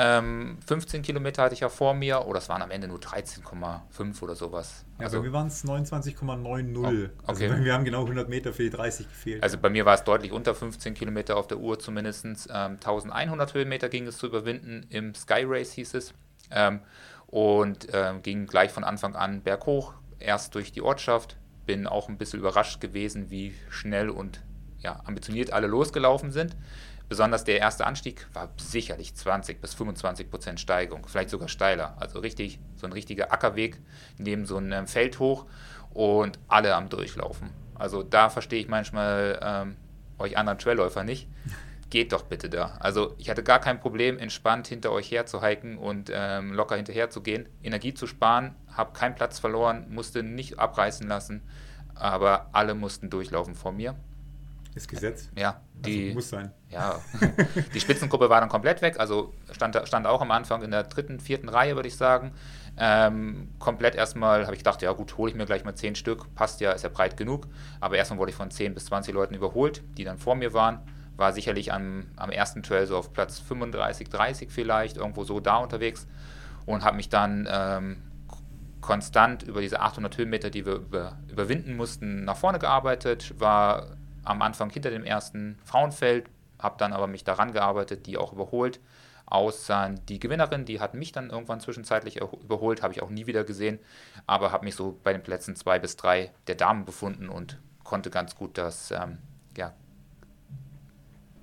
Ähm, 15 Kilometer hatte ich ja vor mir, oder oh, es waren am Ende nur 13,5 oder sowas. Ja, also, bei mir waren es 29,90. Oh, okay. Also wir haben genau 100 Meter für die 30 gefehlt. Also bei mir war es deutlich unter 15 Kilometer auf der Uhr zumindest. Ähm, 1100 Höhenmeter ging es zu überwinden, im Sky Race hieß es. Ähm, und äh, ging gleich von Anfang an berghoch, erst durch die Ortschaft. Bin auch ein bisschen überrascht gewesen, wie schnell und ja, ambitioniert alle losgelaufen sind. Besonders der erste Anstieg war sicherlich 20 bis 25 Prozent Steigung, vielleicht sogar steiler. Also richtig, so ein richtiger Ackerweg neben so einem Feld hoch und alle am Durchlaufen. Also da verstehe ich manchmal ähm, euch anderen Trailläufer nicht geht doch bitte da. Also ich hatte gar kein Problem, entspannt hinter euch herzuhiken und ähm, locker hinterher zu gehen, Energie zu sparen, habe keinen Platz verloren, musste nicht abreißen lassen, aber alle mussten durchlaufen vor mir. Ist Gesetz? Ja, also die also muss sein. Ja, die Spitzengruppe war dann komplett weg, also stand, stand auch am Anfang in der dritten, vierten Reihe, würde ich sagen. Ähm, komplett erstmal habe ich gedacht, ja gut, hole ich mir gleich mal zehn Stück, passt ja, ist ja breit genug. Aber erstmal wurde ich von 10 bis 20 Leuten überholt, die dann vor mir waren war sicherlich am, am ersten Trail so auf Platz 35, 30 vielleicht, irgendwo so da unterwegs und habe mich dann ähm, konstant über diese 800 Höhenmeter, die wir über, überwinden mussten, nach vorne gearbeitet, war am Anfang hinter dem ersten Frauenfeld, habe dann aber mich daran gearbeitet, die auch überholt. Außer die Gewinnerin, die hat mich dann irgendwann zwischenzeitlich überholt, habe ich auch nie wieder gesehen, aber habe mich so bei den Plätzen zwei bis drei der Damen befunden und konnte ganz gut das ähm, ja,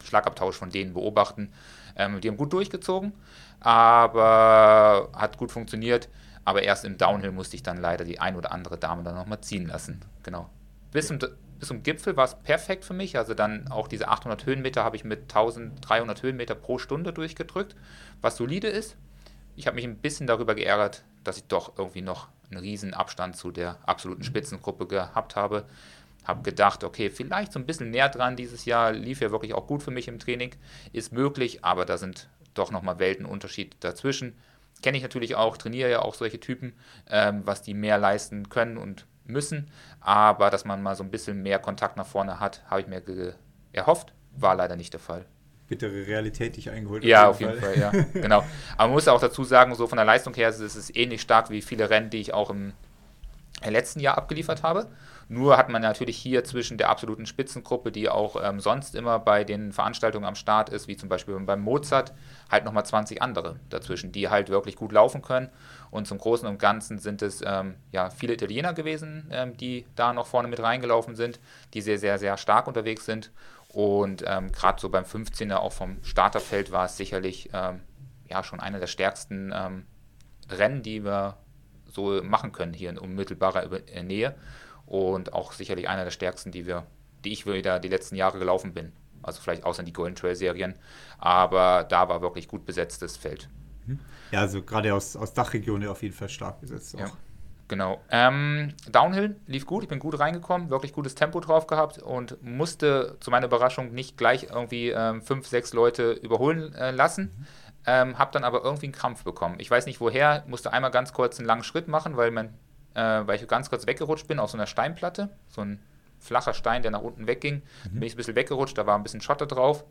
Schlagabtausch von denen beobachten. Ähm, die haben gut durchgezogen, aber hat gut funktioniert. Aber erst im Downhill musste ich dann leider die ein oder andere Dame dann nochmal ziehen lassen. Genau. Bis zum, bis zum Gipfel war es perfekt für mich. Also dann auch diese 800 Höhenmeter habe ich mit 1300 Höhenmeter pro Stunde durchgedrückt, was solide ist. Ich habe mich ein bisschen darüber geärgert, dass ich doch irgendwie noch einen riesen Abstand zu der absoluten Spitzengruppe gehabt habe habe gedacht, okay, vielleicht so ein bisschen näher dran dieses Jahr, lief ja wirklich auch gut für mich im Training, ist möglich, aber da sind doch nochmal Weltenunterschied dazwischen. Kenne ich natürlich auch, trainiere ja auch solche Typen, ähm, was die mehr leisten können und müssen, aber dass man mal so ein bisschen mehr Kontakt nach vorne hat, habe ich mir erhofft, war leider nicht der Fall bittere Realität, die ich eingeholt habe. Ja, auf jeden Fall, Fall ja. genau. Aber man muss auch dazu sagen, so von der Leistung her ist es ähnlich stark wie viele Rennen, die ich auch im letzten Jahr abgeliefert habe. Nur hat man natürlich hier zwischen der absoluten Spitzengruppe, die auch ähm, sonst immer bei den Veranstaltungen am Start ist, wie zum Beispiel beim Mozart, halt nochmal 20 andere dazwischen, die halt wirklich gut laufen können. Und zum Großen und Ganzen sind es ähm, ja, viele Italiener gewesen, ähm, die da noch vorne mit reingelaufen sind, die sehr, sehr, sehr stark unterwegs sind. Und ähm, gerade so beim 15er auch vom Starterfeld war es sicherlich ähm, ja, schon einer der stärksten ähm, Rennen, die wir so machen können hier in unmittelbarer Nähe und auch sicherlich einer der stärksten, die wir, die ich wieder die letzten Jahre gelaufen bin. Also vielleicht außer die Golden Trail Serien, aber da war wirklich gut besetztes Feld. Mhm. Ja, also gerade aus, aus Dachregionen auf jeden Fall stark besetzt. Auch. Ja, genau. Ähm, Downhill lief gut, ich bin gut reingekommen, wirklich gutes Tempo drauf gehabt und musste zu meiner Überraschung nicht gleich irgendwie ähm, fünf, sechs Leute überholen äh, lassen. Mhm. Ähm, habe dann aber irgendwie einen Krampf bekommen. Ich weiß nicht woher, musste einmal ganz kurz einen langen Schritt machen, weil mein äh, weil ich ganz kurz weggerutscht bin auf so einer Steinplatte, so ein flacher Stein, der nach unten wegging. Mhm. bin ich ein bisschen weggerutscht, da war ein bisschen Schotter drauf.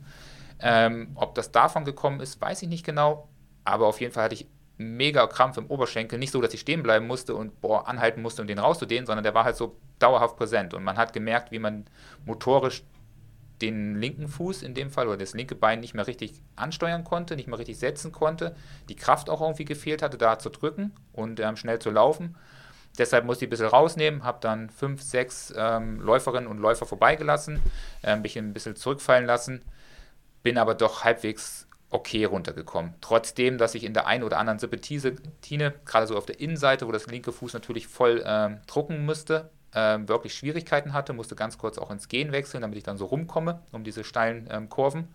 Ähm, ob das davon gekommen ist, weiß ich nicht genau, aber auf jeden Fall hatte ich mega Krampf im Oberschenkel. Nicht so, dass ich stehen bleiben musste und boah, anhalten musste, um den rauszudehnen, sondern der war halt so dauerhaft präsent. Und man hat gemerkt, wie man motorisch den linken Fuß in dem Fall oder das linke Bein nicht mehr richtig ansteuern konnte, nicht mehr richtig setzen konnte, die Kraft auch irgendwie gefehlt hatte, da zu drücken und ähm, schnell zu laufen. Deshalb musste ich ein bisschen rausnehmen, habe dann fünf, sechs ähm, Läuferinnen und Läufer vorbeigelassen, äh, mich ein bisschen zurückfallen lassen. bin aber doch halbwegs okay runtergekommen. Trotzdem, dass ich in der einen oder anderen Serpentine, gerade so auf der Innenseite, wo das linke Fuß natürlich voll ähm, drucken müsste, ähm, wirklich Schwierigkeiten hatte, musste ganz kurz auch ins Gehen wechseln, damit ich dann so rumkomme, um diese steilen ähm, Kurven.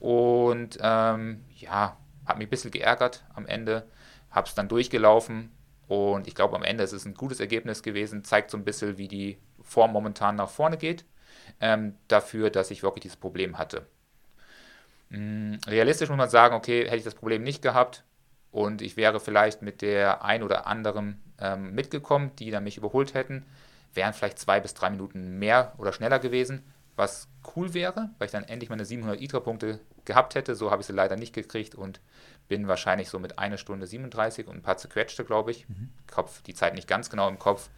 Und ähm, ja, hat mich ein bisschen geärgert am Ende, habe es dann durchgelaufen und ich glaube, am Ende ist es ein gutes Ergebnis gewesen, zeigt so ein bisschen, wie die Form momentan nach vorne geht, ähm, dafür, dass ich wirklich dieses Problem hatte. Mm, realistisch muss man sagen, okay, hätte ich das Problem nicht gehabt und ich wäre vielleicht mit der ein oder anderen ähm, mitgekommen, die dann mich überholt hätten, wären vielleicht zwei bis drei Minuten mehr oder schneller gewesen, was cool wäre, weil ich dann endlich meine 700 ITRA-Punkte gehabt hätte. So habe ich sie leider nicht gekriegt und bin wahrscheinlich so mit einer Stunde 37 und ein paar zerquetschte, glaube ich, mhm. Kopf, die Zeit nicht ganz genau im Kopf,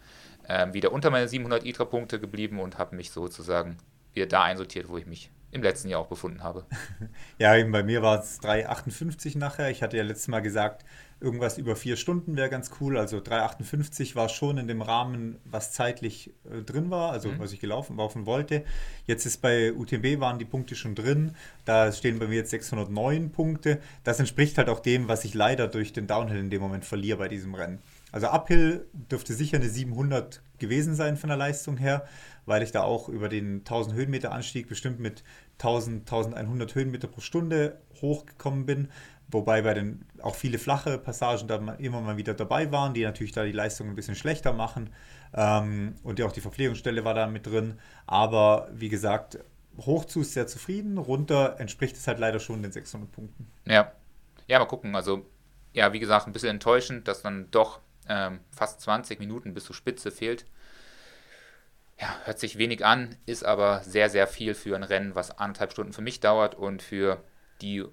ähm, wieder unter meine 700 ITRA-Punkte geblieben und habe mich sozusagen wieder da einsortiert, wo ich mich im letzten Jahr auch befunden habe. Ja, eben bei mir war es 3,58 nachher. Ich hatte ja letztes Mal gesagt, irgendwas über vier Stunden wäre ganz cool. Also 3,58 war schon in dem Rahmen, was zeitlich äh, drin war, also mhm. was ich gelaufen laufen wollte. Jetzt ist bei UTMB waren die Punkte schon drin. Da stehen bei mir jetzt 609 Punkte. Das entspricht halt auch dem, was ich leider durch den Downhill in dem Moment verliere bei diesem Rennen. Also Uphill dürfte sicher eine 700 gewesen sein von der Leistung her, weil ich da auch über den 1000 Höhenmeter Anstieg bestimmt mit 1000, 1100 Höhenmeter pro Stunde hochgekommen bin. Wobei bei den auch viele flache Passagen da immer mal wieder dabei waren, die natürlich da die Leistung ein bisschen schlechter machen. Ähm, und ja, auch die Verpflegungsstelle war da mit drin. Aber wie gesagt, hoch zu ist sehr zufrieden, runter entspricht es halt leider schon den 600 Punkten. Ja, ja, mal gucken. Also, ja, wie gesagt, ein bisschen enttäuschend, dass dann doch ähm, fast 20 Minuten bis zur Spitze fehlt. Ja, hört sich wenig an, ist aber sehr, sehr viel für ein Rennen, was anderthalb Stunden für mich dauert und für die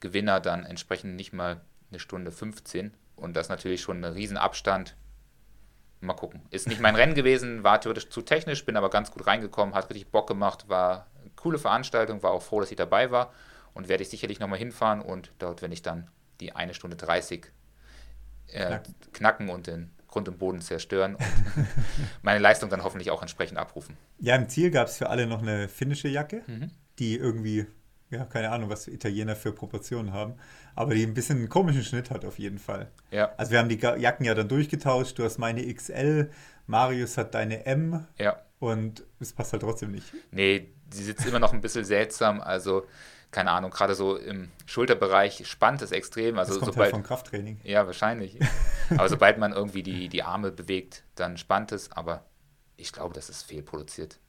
Gewinner dann entsprechend nicht mal eine Stunde 15. Und das ist natürlich schon ein Riesenabstand. Mal gucken. Ist nicht mein Rennen gewesen, war theoretisch zu technisch, bin aber ganz gut reingekommen, hat richtig Bock gemacht, war eine coole Veranstaltung, war auch froh, dass ich dabei war und werde ich sicherlich nochmal hinfahren und dort, wenn ich dann die eine Stunde 30 äh, knacken. knacken und den Grund und Boden zerstören und meine Leistung dann hoffentlich auch entsprechend abrufen. Ja, im Ziel gab es für alle noch eine finnische Jacke, mhm. die irgendwie ja, keine Ahnung, was Italiener für Proportionen haben, aber die ein bisschen einen komischen Schnitt hat auf jeden Fall. Ja. Also wir haben die Jacken ja dann durchgetauscht, du hast meine XL, Marius hat deine M ja. und es passt halt trotzdem nicht. Nee, sie sitzt immer noch ein bisschen seltsam, also keine Ahnung, gerade so im Schulterbereich spannt es extrem. Also das kommt sobald, halt vom Krafttraining. Ja, wahrscheinlich. aber sobald man irgendwie die, die Arme bewegt, dann spannt es, aber ich glaube, das ist fehlproduziert.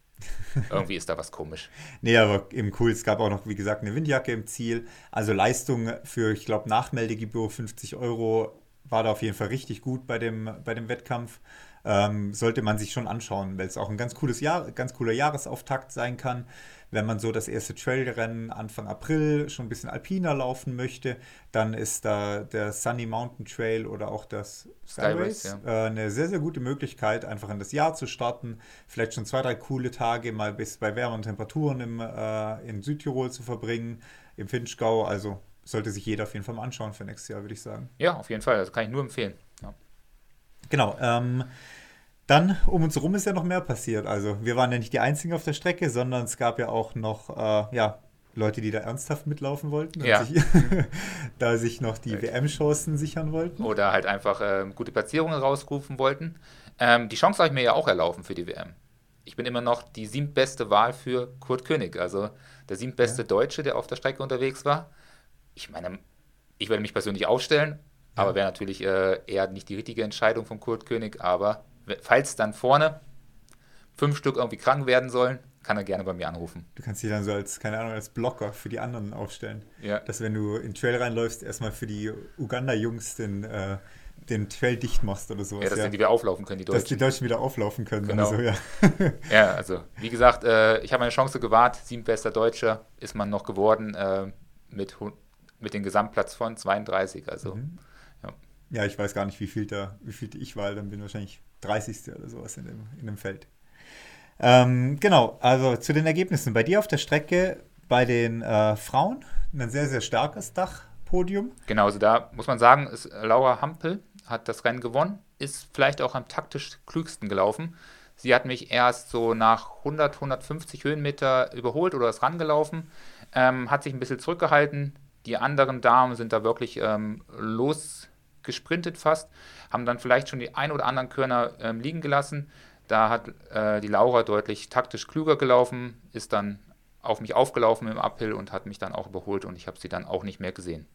Irgendwie ist da was komisch. Nee, aber eben cool. Es gab auch noch, wie gesagt, eine Windjacke im Ziel. Also Leistung für, ich glaube, Nachmeldegebühr 50 Euro war da auf jeden Fall richtig gut bei dem, bei dem Wettkampf. Ähm, sollte man sich schon anschauen, weil es auch ein ganz cooles Jahr, ganz cooler Jahresauftakt sein kann wenn man so das erste Trailrennen Anfang April schon ein bisschen alpiner laufen möchte, dann ist da der Sunny Mountain Trail oder auch das Skyrace Sky ja. äh, eine sehr, sehr gute Möglichkeit, einfach in das Jahr zu starten. Vielleicht schon zwei, drei coole Tage mal bis bei wärmeren Temperaturen im, äh, in Südtirol zu verbringen, im Finchgau. Also sollte sich jeder auf jeden Fall mal anschauen für nächstes Jahr, würde ich sagen. Ja, auf jeden Fall. Das kann ich nur empfehlen. Ja. Genau. Ähm, dann um uns herum ist ja noch mehr passiert. Also wir waren ja nicht die Einzigen auf der Strecke, sondern es gab ja auch noch äh, ja, Leute, die da ernsthaft mitlaufen wollten, ja. sich, da sich noch die WM-Chancen sichern wollten. Oder halt einfach äh, gute Platzierungen rausrufen wollten. Ähm, die Chance habe ich mir ja auch erlaufen für die WM. Ich bin immer noch die siebtbeste Wahl für Kurt König, also der siebtbeste ja. Deutsche, der auf der Strecke unterwegs war. Ich meine, ich werde mich persönlich aufstellen, aber wäre natürlich äh, eher nicht die richtige Entscheidung von Kurt König, aber falls dann vorne fünf Stück irgendwie krank werden sollen, kann er gerne bei mir anrufen. Du kannst dich dann so als, keine Ahnung, als Blocker für die anderen aufstellen. Ja. Dass wenn du in den Trail reinläufst, erstmal für die Uganda-Jungs den, äh, den Trail dicht machst oder sowas. Ja, dass ja. die wieder auflaufen können, die Deutschen. Dass die Deutschen wieder auflaufen können. Genau. Also, ja. ja, also wie gesagt, äh, ich habe meine Chance gewahrt. Siebenbester Deutscher ist man noch geworden äh, mit, mit dem Gesamtplatz von 32. Also, mhm. Ja. ich weiß gar nicht, wie viel, da, wie viel ich war. Dann bin ich wahrscheinlich 30. oder sowas in dem, in dem Feld. Ähm, genau, also zu den Ergebnissen. Bei dir auf der Strecke bei den äh, Frauen ein sehr, sehr starkes Dachpodium. Genau, also da muss man sagen, ist Laura Hampel hat das Rennen gewonnen, ist vielleicht auch am taktisch klügsten gelaufen. Sie hat mich erst so nach 100, 150 Höhenmeter überholt oder ist rangelaufen. Ähm, hat sich ein bisschen zurückgehalten. Die anderen Damen sind da wirklich ähm, losgesprintet fast, haben dann vielleicht schon die ein oder anderen Körner ähm, liegen gelassen. Da hat äh, die Laura deutlich taktisch klüger gelaufen, ist dann auf mich aufgelaufen im Uphill und hat mich dann auch überholt und ich habe sie dann auch nicht mehr gesehen.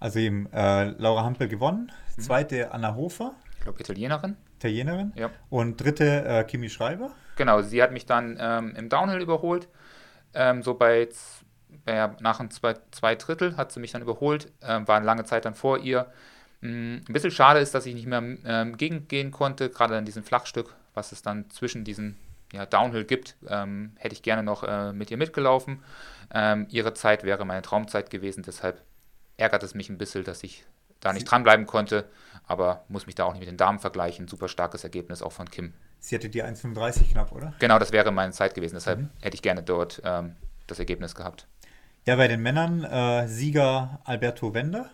Also eben äh, Laura Hampel gewonnen, mhm. zweite Anna Hofer. Ich glaube Italienerin. Italienerin. Ja. Und dritte äh, Kimi Schreiber. Genau, sie hat mich dann ähm, im Downhill überholt. Ähm, so bei, bei nach ein zwei, zwei Drittel hat sie mich dann überholt, ähm, war eine lange Zeit dann vor ihr. Mm, ein bisschen schade ist, dass ich nicht mehr ähm, gegengehen konnte, gerade in diesem Flachstück, was es dann zwischen diesen ja, Downhill gibt, ähm, hätte ich gerne noch äh, mit ihr mitgelaufen. Ähm, ihre Zeit wäre meine Traumzeit gewesen, deshalb ärgert es mich ein bisschen, dass ich da nicht dranbleiben konnte, aber muss mich da auch nicht mit den Damen vergleichen. Super starkes Ergebnis auch von Kim. Sie hatte die 1,35 knapp, oder? Genau, das wäre meine Zeit gewesen, deshalb mhm. hätte ich gerne dort ähm, das Ergebnis gehabt. Ja, bei den Männern äh, Sieger Alberto Wender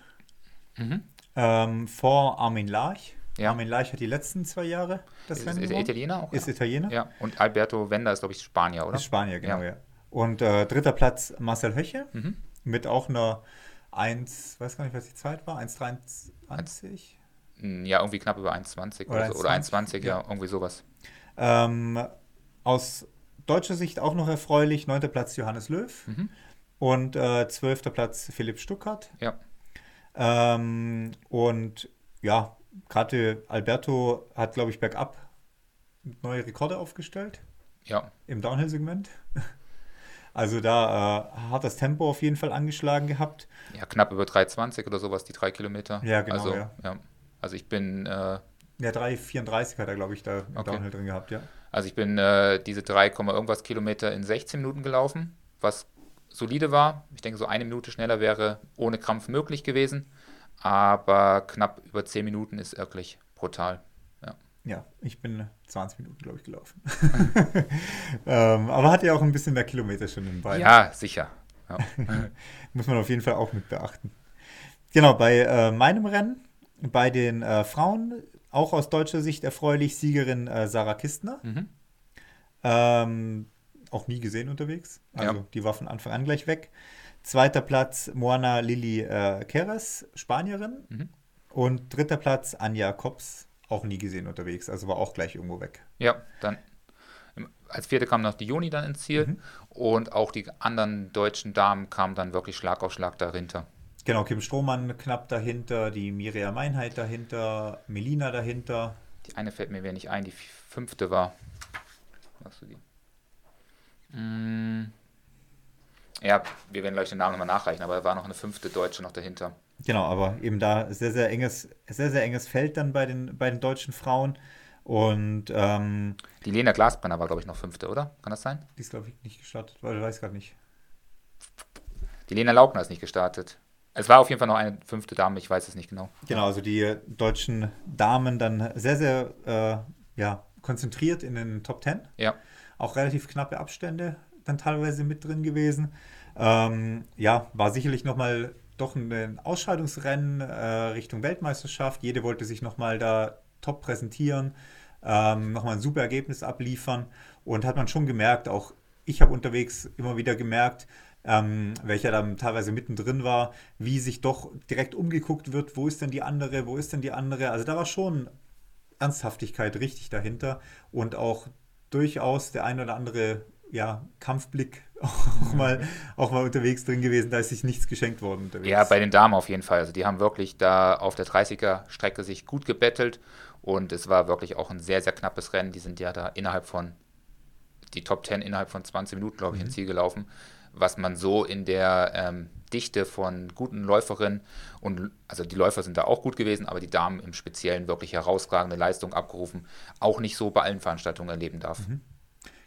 mhm. Ähm, vor Armin Larch. Ja. Armin Leich hat die letzten zwei Jahre das Rennen Ist, ist Italiener auch? Ist ja. Italiener. Ja, und Alberto Wender ist, glaube ich, Spanier, oder? Ist Spanier, genau, ja. ja. Und äh, dritter Platz Marcel Höche mhm. mit auch einer 1, weiß gar nicht, was die Zeit war, 1,23? Hm, ja, irgendwie knapp über 1,20 oder, oder, so, oder 1,20, ja. ja, irgendwie sowas. Ähm, aus deutscher Sicht auch noch erfreulich, neunter Platz Johannes Löw mhm. und äh, zwölfter Platz Philipp Stuckert. Ja. Ähm, und ja, gerade Alberto hat, glaube ich, bergab neue Rekorde aufgestellt. Ja. Im Downhill-Segment. Also da äh, hat das Tempo auf jeden Fall angeschlagen gehabt. Ja, knapp über 3,20 oder sowas, die drei Kilometer. Ja, genau. Also, ja. ja. also ich bin. Äh, ja, 3,34 hat er, glaube ich, da im okay. Downhill drin gehabt, ja. Also ich bin äh, diese 3, irgendwas Kilometer in 16 Minuten gelaufen, was solide war. Ich denke, so eine Minute schneller wäre ohne Krampf möglich gewesen aber knapp über 10 Minuten ist wirklich brutal. Ja, ja ich bin 20 Minuten, glaube ich, gelaufen. ähm, aber hat ja auch ein bisschen mehr Kilometer schon im Bein. Ja, sicher. Ja. Muss man auf jeden Fall auch mit beachten. Genau, bei äh, meinem Rennen, bei den äh, Frauen, auch aus deutscher Sicht erfreulich, Siegerin äh, Sarah Kistner. Mhm. Ähm, auch nie gesehen unterwegs. Also ja. die war von Anfang an gleich weg. Zweiter Platz Moana Lili äh, Keres, Spanierin. Mhm. Und dritter Platz Anja Kops, auch nie gesehen unterwegs, also war auch gleich irgendwo weg. Ja, dann als vierte kam noch die Juni dann ins Ziel mhm. und auch die anderen deutschen Damen kamen dann wirklich Schlag auf Schlag dahinter. Genau, Kim Strohmann knapp dahinter, die Miriam Meinheit dahinter, Melina dahinter. Die eine fällt mir nicht ein, die fünfte war. Was du die? Mm, ja, wir werden gleich den Namen nochmal nachreichen, aber da war noch eine fünfte Deutsche noch dahinter. Genau, aber eben da sehr, sehr enges, sehr, sehr enges Feld dann bei den, bei den deutschen Frauen. Und ähm, die Lena Glasbrenner war, glaube ich, noch fünfte, oder? Kann das sein? Die ist, glaube ich, nicht gestartet, weil ich weiß gerade nicht. Die Lena Laugner ist nicht gestartet. Es war auf jeden Fall noch eine fünfte Dame, ich weiß es nicht genau. Genau, also die deutschen Damen dann sehr, sehr äh, ja, konzentriert in den Top Ten. Ja. Auch relativ knappe Abstände dann teilweise mit drin gewesen. Ähm, ja, war sicherlich nochmal doch ein Ausscheidungsrennen äh, Richtung Weltmeisterschaft. Jede wollte sich nochmal da top präsentieren, ähm, nochmal ein super Ergebnis abliefern. Und hat man schon gemerkt, auch ich habe unterwegs immer wieder gemerkt, ähm, welcher dann teilweise mittendrin war, wie sich doch direkt umgeguckt wird, wo ist denn die andere, wo ist denn die andere. Also da war schon Ernsthaftigkeit richtig dahinter und auch durchaus der ein oder andere ja, Kampfblick auch mal, auch mal unterwegs drin gewesen. Da ist sich nichts geschenkt worden unterwegs. Ja, bei den Damen auf jeden Fall. Also die haben wirklich da auf der 30er-Strecke sich gut gebettelt und es war wirklich auch ein sehr, sehr knappes Rennen. Die sind ja da innerhalb von, die Top 10 innerhalb von 20 Minuten, glaube ich, mhm. ins Ziel gelaufen, was man so in der ähm, Dichte von guten Läuferinnen und also die Läufer sind da auch gut gewesen, aber die Damen im Speziellen wirklich herausragende Leistung abgerufen, auch nicht so bei allen Veranstaltungen erleben darf. Mhm.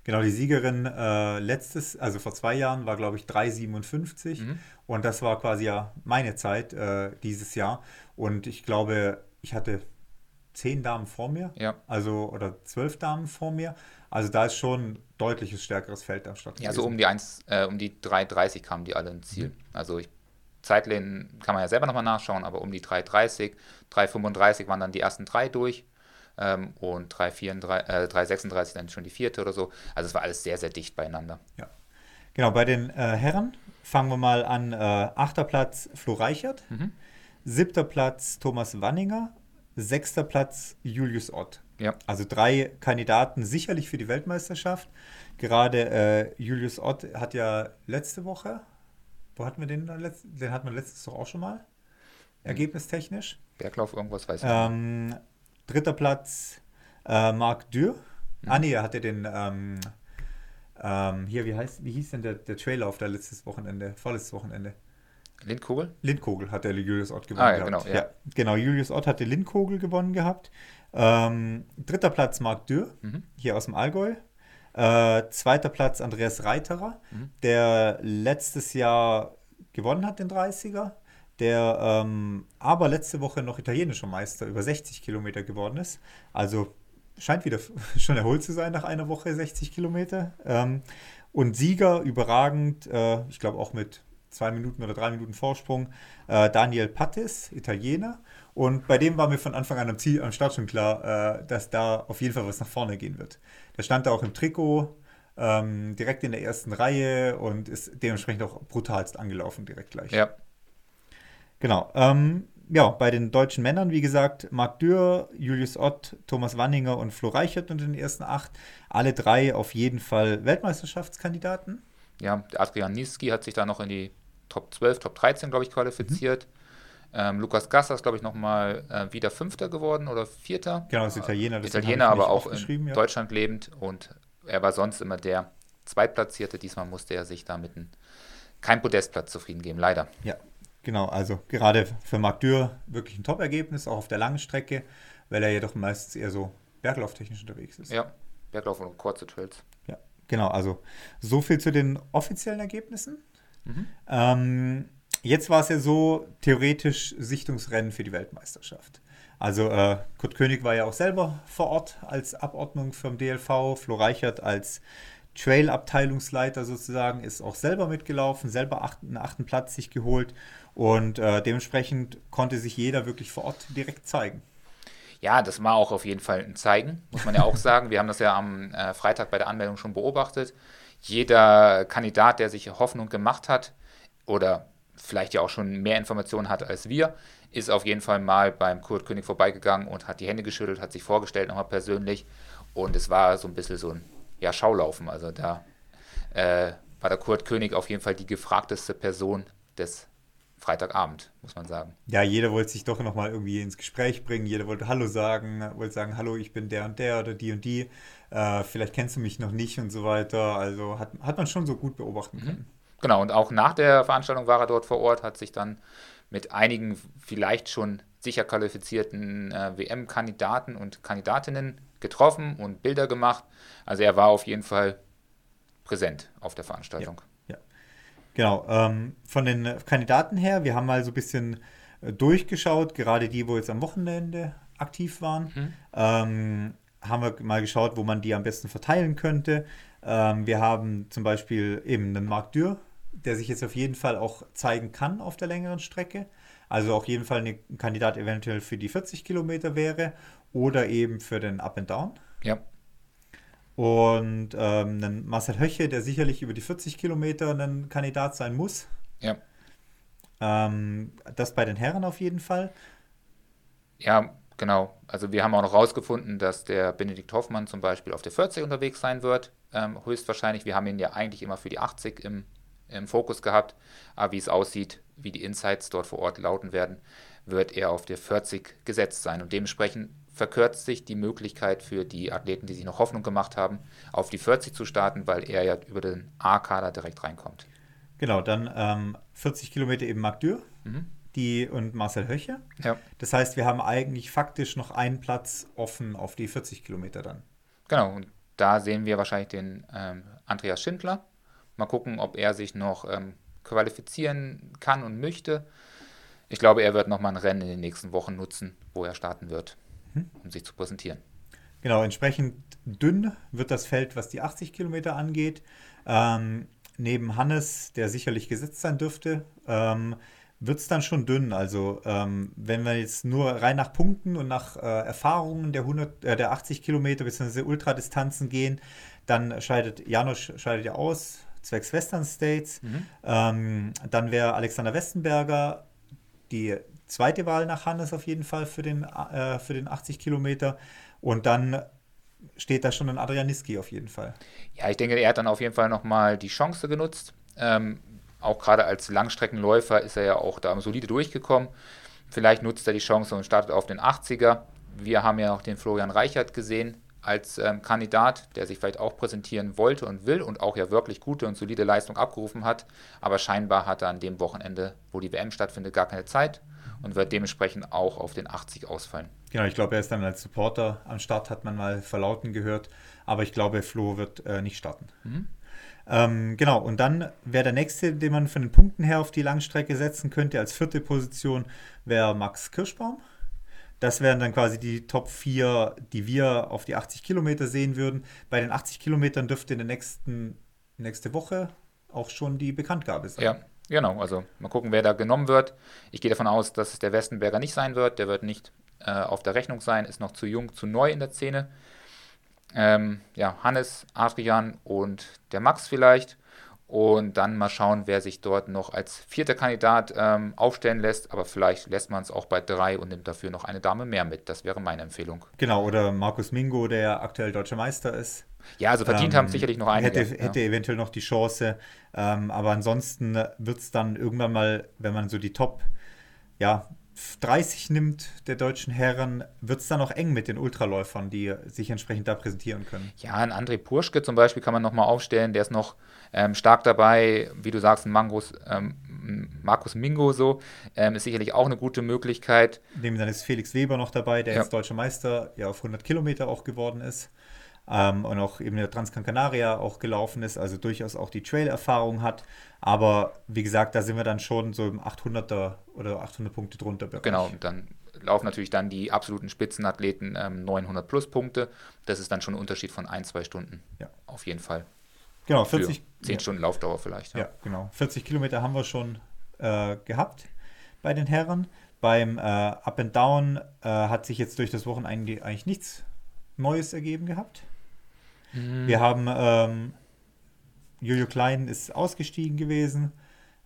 Genau, die Siegerin äh, letztes, also vor zwei Jahren, war, glaube ich, 3,57. Mhm. Und das war quasi ja meine Zeit äh, dieses Jahr. Und ich glaube, ich hatte zehn Damen vor mir. Ja. Also, oder zwölf Damen vor mir. Also da ist schon ein deutliches stärkeres Feld am Start. Ja, so um die, 1, äh, um die 3,30 kamen die alle ins Ziel. Mhm. Also ich Zeitlehnen kann man ja selber nochmal nachschauen, aber um die 3,30, 3,35 waren dann die ersten drei durch ähm, und 3,36 äh, 3, dann schon die vierte oder so. Also es war alles sehr, sehr dicht beieinander. Ja. Genau, bei den äh, Herren fangen wir mal an. Äh, achter Platz Flo Reichert. Mhm. Siebter Platz Thomas Wanninger. Sechster Platz Julius Ott. Ja. Also drei Kandidaten sicherlich für die Weltmeisterschaft. Gerade äh, Julius Ott hat ja letzte Woche, wo hatten wir den? Den hatten wir letztes doch auch schon mal. Hm. Ergebnistechnisch. Berglauf, irgendwas weiß ich ähm, nicht. Dritter Platz äh, Marc Dürr. Mhm. Ah, nee, er hatte den. Ähm, ähm, hier, wie, heißt, wie hieß denn der, der Traillauf da letztes Wochenende, vorletztes Wochenende? Lindkogel? Lindkogel hat der Julius Ott gewonnen ah, ja, gehabt. Genau, ja. ja. genau, Julius Ott hatte Lindkogel gewonnen gehabt. Ähm, dritter Platz Marc Dürr, mhm. hier aus dem Allgäu. Äh, zweiter Platz Andreas Reiterer, mhm. der letztes Jahr gewonnen hat, den 30er. Der ähm, aber letzte Woche noch italienischer Meister über 60 Kilometer geworden ist. Also scheint wieder schon erholt zu sein nach einer Woche 60 Kilometer. Ähm, und Sieger überragend, äh, ich glaube auch mit zwei Minuten oder drei Minuten Vorsprung, äh, Daniel Pattis, Italiener. Und bei dem war mir von Anfang an am, Ziel, am Start schon klar, äh, dass da auf jeden Fall was nach vorne gehen wird. Der stand da auch im Trikot, ähm, direkt in der ersten Reihe und ist dementsprechend auch brutalst angelaufen direkt gleich. Ja. Genau. Ähm, ja, bei den deutschen Männern, wie gesagt, Marc Dürr, Julius Ott, Thomas Wanninger und Flo Reichert unter den ersten acht. Alle drei auf jeden Fall Weltmeisterschaftskandidaten. Ja, Adrian Niski hat sich da noch in die Top 12, Top 13, glaube ich, qualifiziert. Mhm. Ähm, Lukas Gasser ist, glaube ich, nochmal äh, wieder Fünfter geworden oder Vierter. Genau, ist Italiener. Das Italiener, aber auch in ja. Deutschland lebend. Und er war sonst immer der Zweitplatzierte. Diesmal musste er sich damit ein, kein Podestplatz zufrieden geben, leider. Ja, genau. Also gerade für Marc Dürr wirklich ein Top-Ergebnis, auch auf der langen Strecke, weil er jedoch meistens eher so berglauftechnisch unterwegs ist. Ja, Berglauf und kurze Trails. Ja, genau. Also so viel zu den offiziellen Ergebnissen. Mhm. Ähm, Jetzt war es ja so, theoretisch Sichtungsrennen für die Weltmeisterschaft. Also äh, Kurt König war ja auch selber vor Ort als Abordnung vom DLV, Flo Reichert als Trail-Abteilungsleiter sozusagen ist auch selber mitgelaufen, selber achten, einen achten Platz sich geholt und äh, dementsprechend konnte sich jeder wirklich vor Ort direkt zeigen. Ja, das war auch auf jeden Fall ein Zeigen, muss man ja auch sagen. Wir haben das ja am äh, Freitag bei der Anmeldung schon beobachtet. Jeder Kandidat, der sich Hoffnung gemacht hat oder vielleicht ja auch schon mehr Informationen hat als wir, ist auf jeden Fall mal beim Kurt König vorbeigegangen und hat die Hände geschüttelt, hat sich vorgestellt nochmal persönlich und es war so ein bisschen so ein ja, Schaulaufen. Also da äh, war der Kurt König auf jeden Fall die gefragteste Person des Freitagabend, muss man sagen. Ja, jeder wollte sich doch nochmal irgendwie ins Gespräch bringen, jeder wollte Hallo sagen, wollte sagen, Hallo, ich bin der und der oder die und die, äh, vielleicht kennst du mich noch nicht und so weiter. Also hat, hat man schon so gut beobachten mhm. können. Genau, und auch nach der Veranstaltung war er dort vor Ort, hat sich dann mit einigen vielleicht schon sicher qualifizierten äh, WM-Kandidaten und Kandidatinnen getroffen und Bilder gemacht. Also er war auf jeden Fall präsent auf der Veranstaltung. Ja, ja. Genau. Ähm, von den Kandidaten her, wir haben mal so ein bisschen äh, durchgeschaut, gerade die, wo jetzt am Wochenende aktiv waren. Mhm. Ähm, haben wir mal geschaut, wo man die am besten verteilen könnte. Ähm, wir haben zum Beispiel eben einen Marc Dürr der sich jetzt auf jeden Fall auch zeigen kann auf der längeren Strecke. Also auf jeden Fall ein Kandidat eventuell für die 40 Kilometer wäre oder eben für den Up and Down. Ja. Und ähm, einen Marcel Höche, der sicherlich über die 40 Kilometer ein Kandidat sein muss. Ja. Ähm, das bei den Herren auf jeden Fall. Ja, genau. Also wir haben auch noch rausgefunden, dass der Benedikt Hoffmann zum Beispiel auf der 40 unterwegs sein wird. Ähm, höchstwahrscheinlich. Wir haben ihn ja eigentlich immer für die 80 im im Fokus gehabt. Aber wie es aussieht, wie die Insights dort vor Ort lauten werden, wird er auf der 40 gesetzt sein. Und dementsprechend verkürzt sich die Möglichkeit für die Athleten, die sich noch Hoffnung gemacht haben, auf die 40 zu starten, weil er ja über den A-Kader direkt reinkommt. Genau, dann ähm, 40 Kilometer eben Marc Dürr mhm. die, und Marcel Höche. Ja. Das heißt, wir haben eigentlich faktisch noch einen Platz offen auf die 40 Kilometer dann. Genau, und da sehen wir wahrscheinlich den ähm, Andreas Schindler, Mal gucken, ob er sich noch ähm, qualifizieren kann und möchte. Ich glaube, er wird nochmal ein Rennen in den nächsten Wochen nutzen, wo er starten wird. Um sich zu präsentieren. Genau, entsprechend dünn wird das Feld, was die 80 Kilometer angeht. Ähm, neben Hannes, der sicherlich gesetzt sein dürfte, ähm, wird es dann schon dünn. Also ähm, wenn wir jetzt nur rein nach Punkten und nach äh, Erfahrungen der, 100, äh, der 80 Kilometer bzw. Ultradistanzen gehen, dann scheidet Janusz scheidet ja aus, zwecks Western States. Mhm. Ähm, dann wäre Alexander Westenberger die zweite Wahl nach Hannes auf jeden Fall für den, äh, für den 80 Kilometer. Und dann steht da schon ein Adrianiski auf jeden Fall. Ja, ich denke, er hat dann auf jeden Fall nochmal die Chance genutzt. Ähm, auch gerade als Langstreckenläufer ist er ja auch da solide durchgekommen. Vielleicht nutzt er die Chance und startet auf den 80er. Wir haben ja auch den Florian Reichert gesehen als ähm, Kandidat, der sich vielleicht auch präsentieren wollte und will und auch ja wirklich gute und solide Leistung abgerufen hat. Aber scheinbar hat er an dem Wochenende, wo die WM stattfindet, gar keine Zeit und wird dementsprechend auch auf den 80 ausfallen. Genau, ich glaube, er ist dann als Supporter am Start, hat man mal verlauten gehört. Aber ich glaube, Flo wird äh, nicht starten. Mhm. Ähm, genau, und dann wäre der nächste, den man von den Punkten her auf die Langstrecke setzen könnte, als vierte Position, wäre Max Kirschbaum. Das wären dann quasi die Top 4, die wir auf die 80 Kilometer sehen würden. Bei den 80 Kilometern dürfte in der nächsten nächste Woche auch schon die Bekanntgabe sein. Ja, genau. Also mal gucken, wer da genommen wird. Ich gehe davon aus, dass es der Westenberger nicht sein wird. Der wird nicht äh, auf der Rechnung sein, ist noch zu jung, zu neu in der Szene. Ähm, ja, Hannes, Adrian und der Max vielleicht. Und dann mal schauen, wer sich dort noch als vierter Kandidat ähm, aufstellen lässt. Aber vielleicht lässt man es auch bei drei und nimmt dafür noch eine Dame mehr mit. Das wäre meine Empfehlung. Genau, oder Markus Mingo, der aktuell deutscher Meister ist. Ja, also verdient ähm, haben sicherlich noch einige. Hätte, hätte ja. eventuell noch die Chance. Ähm, aber ansonsten wird es dann irgendwann mal, wenn man so die Top, ja, 30 nimmt der deutschen Herren, wird es dann noch eng mit den Ultraläufern, die sich entsprechend da präsentieren können. Ja, ein André Purschke zum Beispiel kann man nochmal aufstellen, der ist noch ähm, stark dabei, wie du sagst, ein Mangos, ähm, Markus Mingo so, ähm, ist sicherlich auch eine gute Möglichkeit. Neben dann ist Felix Weber noch dabei, der ja. jetzt deutscher Meister ja auf 100 Kilometer auch geworden ist. Ähm, und auch eben der Transcan Canaria auch gelaufen ist, also durchaus auch die Trail-Erfahrung hat. Aber wie gesagt, da sind wir dann schon so im 800er oder 800 Punkte drunter. Bereich. Genau, dann laufen natürlich dann die absoluten Spitzenathleten ähm, 900 plus Punkte. Das ist dann schon ein Unterschied von ein, zwei Stunden. Ja. Auf jeden Fall. Genau, 40. Für 10 ja. Stunden Laufdauer vielleicht. Ja. ja. genau. 40 Kilometer haben wir schon äh, gehabt bei den Herren. Beim äh, Up and Down äh, hat sich jetzt durch das Wochenende eigentlich nichts Neues ergeben gehabt. Mhm. Wir haben ähm, Jojo Klein ist ausgestiegen gewesen.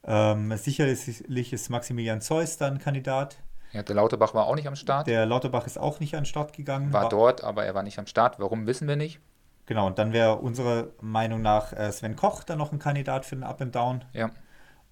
Ähm, sicherlich ist Maximilian Zeus dann Kandidat. Ja, der Lauterbach war auch nicht am Start. Der Lauterbach ist auch nicht an den Start gegangen. War, war dort, aber er war nicht am Start. Warum wissen wir nicht? Genau, und dann wäre unserer Meinung nach äh, Sven Koch dann noch ein Kandidat für den Up and Down. Ja.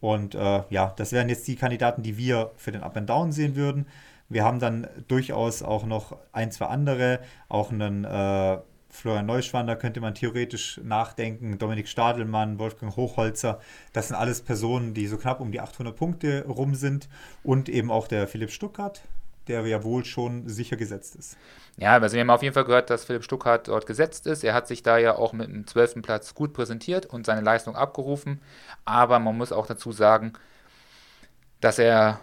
Und äh, ja, das wären jetzt die Kandidaten, die wir für den Up and Down sehen würden. Wir haben dann durchaus auch noch ein, zwei andere, auch einen äh, Florian Neuschwander könnte man theoretisch nachdenken, Dominik Stadelmann, Wolfgang Hochholzer, das sind alles Personen, die so knapp um die 800 Punkte rum sind und eben auch der Philipp Stuckert, der ja wohl schon sicher gesetzt ist. Ja, also wir haben auf jeden Fall gehört, dass Philipp Stuckert dort gesetzt ist. Er hat sich da ja auch mit dem 12. Platz gut präsentiert und seine Leistung abgerufen. Aber man muss auch dazu sagen, dass er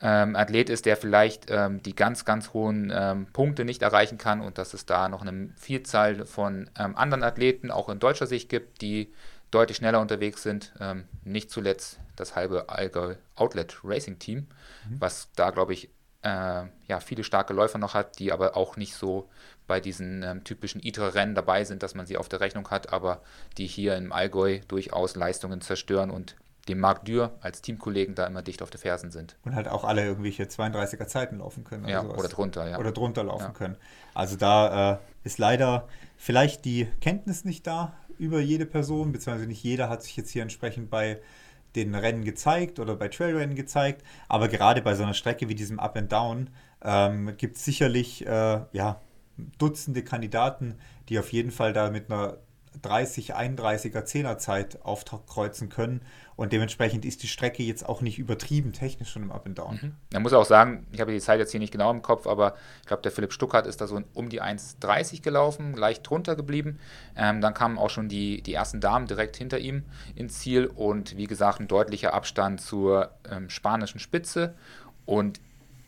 ähm, Athlet ist, der vielleicht ähm, die ganz, ganz hohen ähm, Punkte nicht erreichen kann und dass es da noch eine Vielzahl von ähm, anderen Athleten auch in deutscher Sicht gibt, die deutlich schneller unterwegs sind. Ähm, nicht zuletzt das halbe Allgäu Outlet Racing Team, mhm. was da, glaube ich, äh, ja, viele starke Läufer noch hat, die aber auch nicht so bei diesen ähm, typischen ITRA-Rennen dabei sind, dass man sie auf der Rechnung hat, aber die hier im Allgäu durchaus Leistungen zerstören und dem Marc Dürr als Teamkollegen da immer dicht auf den Fersen sind. Und halt auch alle irgendwelche 32er Zeiten laufen können. Oder ja, sowas. oder drunter, ja. Oder drunter laufen ja. können. Also da äh, ist leider vielleicht die Kenntnis nicht da über jede Person, beziehungsweise nicht jeder hat sich jetzt hier entsprechend bei den Rennen gezeigt oder bei Trailrennen gezeigt. Aber gerade bei so einer Strecke wie diesem Up and Down ähm, gibt es sicherlich äh, ja, Dutzende Kandidaten, die auf jeden Fall da mit einer 30, 31er Zehnerzeit aufkreuzen können. Und dementsprechend ist die Strecke jetzt auch nicht übertrieben technisch schon im Up and Down. Mhm. Man muss auch sagen, ich habe die Zeit jetzt hier nicht genau im Kopf, aber ich glaube, der Philipp Stuckert ist da so um die 1,30 gelaufen, leicht drunter geblieben. Ähm, dann kamen auch schon die, die ersten Damen direkt hinter ihm ins Ziel und wie gesagt, ein deutlicher Abstand zur ähm, spanischen Spitze. Und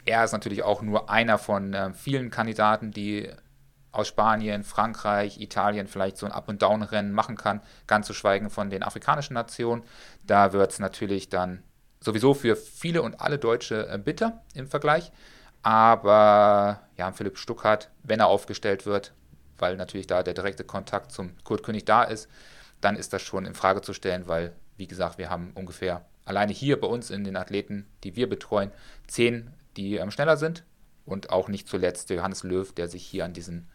er ist natürlich auch nur einer von äh, vielen Kandidaten, die aus Spanien, Frankreich, Italien vielleicht so ein Up- und Down-Rennen machen kann, ganz zu schweigen von den afrikanischen Nationen. Da wird es natürlich dann sowieso für viele und alle Deutsche äh, bitter im Vergleich. Aber ja, Philipp Stuckhardt, wenn er aufgestellt wird, weil natürlich da der direkte Kontakt zum Kurt König da ist, dann ist das schon in Frage zu stellen, weil, wie gesagt, wir haben ungefähr alleine hier bei uns in den Athleten, die wir betreuen, zehn, die ähm, schneller sind. Und auch nicht zuletzt der Johannes Löw, der sich hier an diesem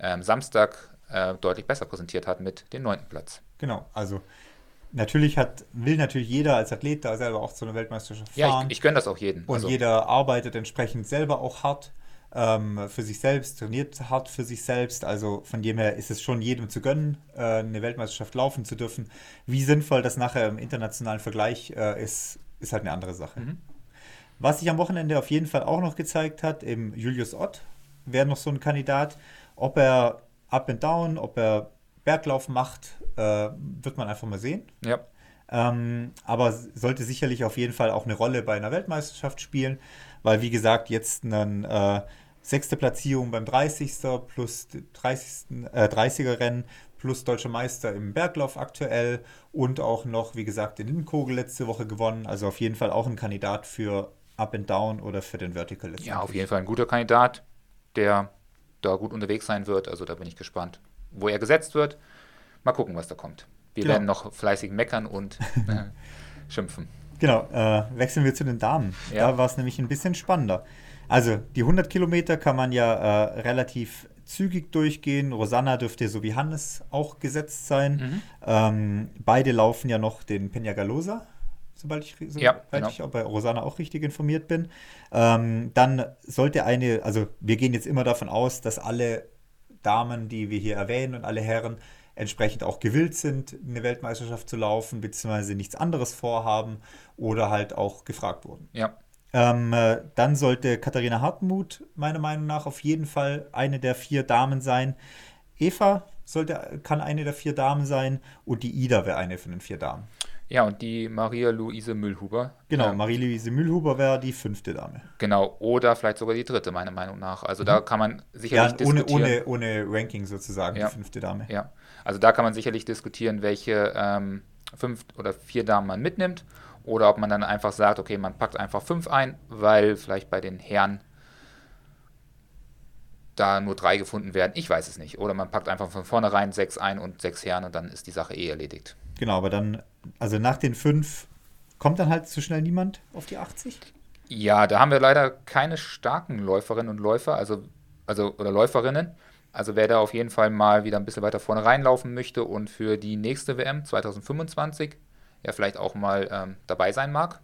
ähm, Samstag äh, deutlich besser präsentiert hat mit dem neunten Platz. Genau, also natürlich hat, will natürlich jeder als Athlet da selber auch zu einer Weltmeisterschaft fahren. Ja, ich, ich gönne das auch jedem. Und also, jeder arbeitet entsprechend selber auch hart ähm, für sich selbst, trainiert hart für sich selbst. Also von dem her ist es schon jedem zu gönnen, äh, eine Weltmeisterschaft laufen zu dürfen. Wie sinnvoll das nachher im internationalen Vergleich äh, ist, ist halt eine andere Sache. Mhm. Was sich am Wochenende auf jeden Fall auch noch gezeigt hat, im Julius Ott wäre noch so ein Kandidat. Ob er Up and Down, ob er Berglauf macht, äh, wird man einfach mal sehen. Ja. Ähm, aber sollte sicherlich auf jeden Fall auch eine Rolle bei einer Weltmeisterschaft spielen, weil wie gesagt, jetzt eine äh, sechste Platzierung beim 30. plus 30. Äh, 30er Rennen plus deutscher Meister im Berglauf aktuell und auch noch, wie gesagt, den Lindenkogel letzte Woche gewonnen. Also auf jeden Fall auch ein Kandidat für Up and Down oder für den Vertical. Ja, auf jeden Fall ein guter Kandidat, der da gut unterwegs sein wird. Also da bin ich gespannt, wo er gesetzt wird. Mal gucken, was da kommt. Wir genau. werden noch fleißig meckern und äh, schimpfen. Genau, äh, wechseln wir zu den Damen. Ja. Da war es nämlich ein bisschen spannender. Also die 100 Kilometer kann man ja äh, relativ zügig durchgehen. Rosanna dürfte so wie Hannes auch gesetzt sein. Mhm. Ähm, beide laufen ja noch den Peñagalosa, sobald ich, sobald ja, genau. ich auch bei Rosanna auch richtig informiert bin. Ähm, dann sollte eine, also wir gehen jetzt immer davon aus, dass alle Damen, die wir hier erwähnen und alle Herren entsprechend auch gewillt sind, eine Weltmeisterschaft zu laufen, beziehungsweise nichts anderes vorhaben oder halt auch gefragt wurden. Ja. Ähm, äh, dann sollte Katharina Hartmut meiner Meinung nach auf jeden Fall eine der vier Damen sein. Eva sollte, kann eine der vier Damen sein und die Ida wäre eine von den vier Damen. Ja, und die Maria-Luise Müllhuber. Genau, ja. Marie-Louise Müllhuber wäre die fünfte Dame. Genau, oder vielleicht sogar die dritte, meiner Meinung nach. Also mhm. da kann man sicherlich ja, ohne, diskutieren. Ohne, ohne Ranking sozusagen, ja. die fünfte Dame. Ja, also da kann man sicherlich diskutieren, welche ähm, fünf oder vier Damen man mitnimmt. Oder ob man dann einfach sagt, okay, man packt einfach fünf ein, weil vielleicht bei den Herren da nur drei gefunden werden. Ich weiß es nicht. Oder man packt einfach von vornherein sechs ein und sechs Herren und dann ist die Sache eh erledigt. Genau, aber dann, also nach den fünf kommt dann halt zu schnell niemand auf die 80? Ja, da haben wir leider keine starken Läuferinnen und Läufer, also, also oder Läuferinnen. Also wer da auf jeden Fall mal wieder ein bisschen weiter vorne reinlaufen möchte und für die nächste WM 2025 ja vielleicht auch mal ähm, dabei sein mag,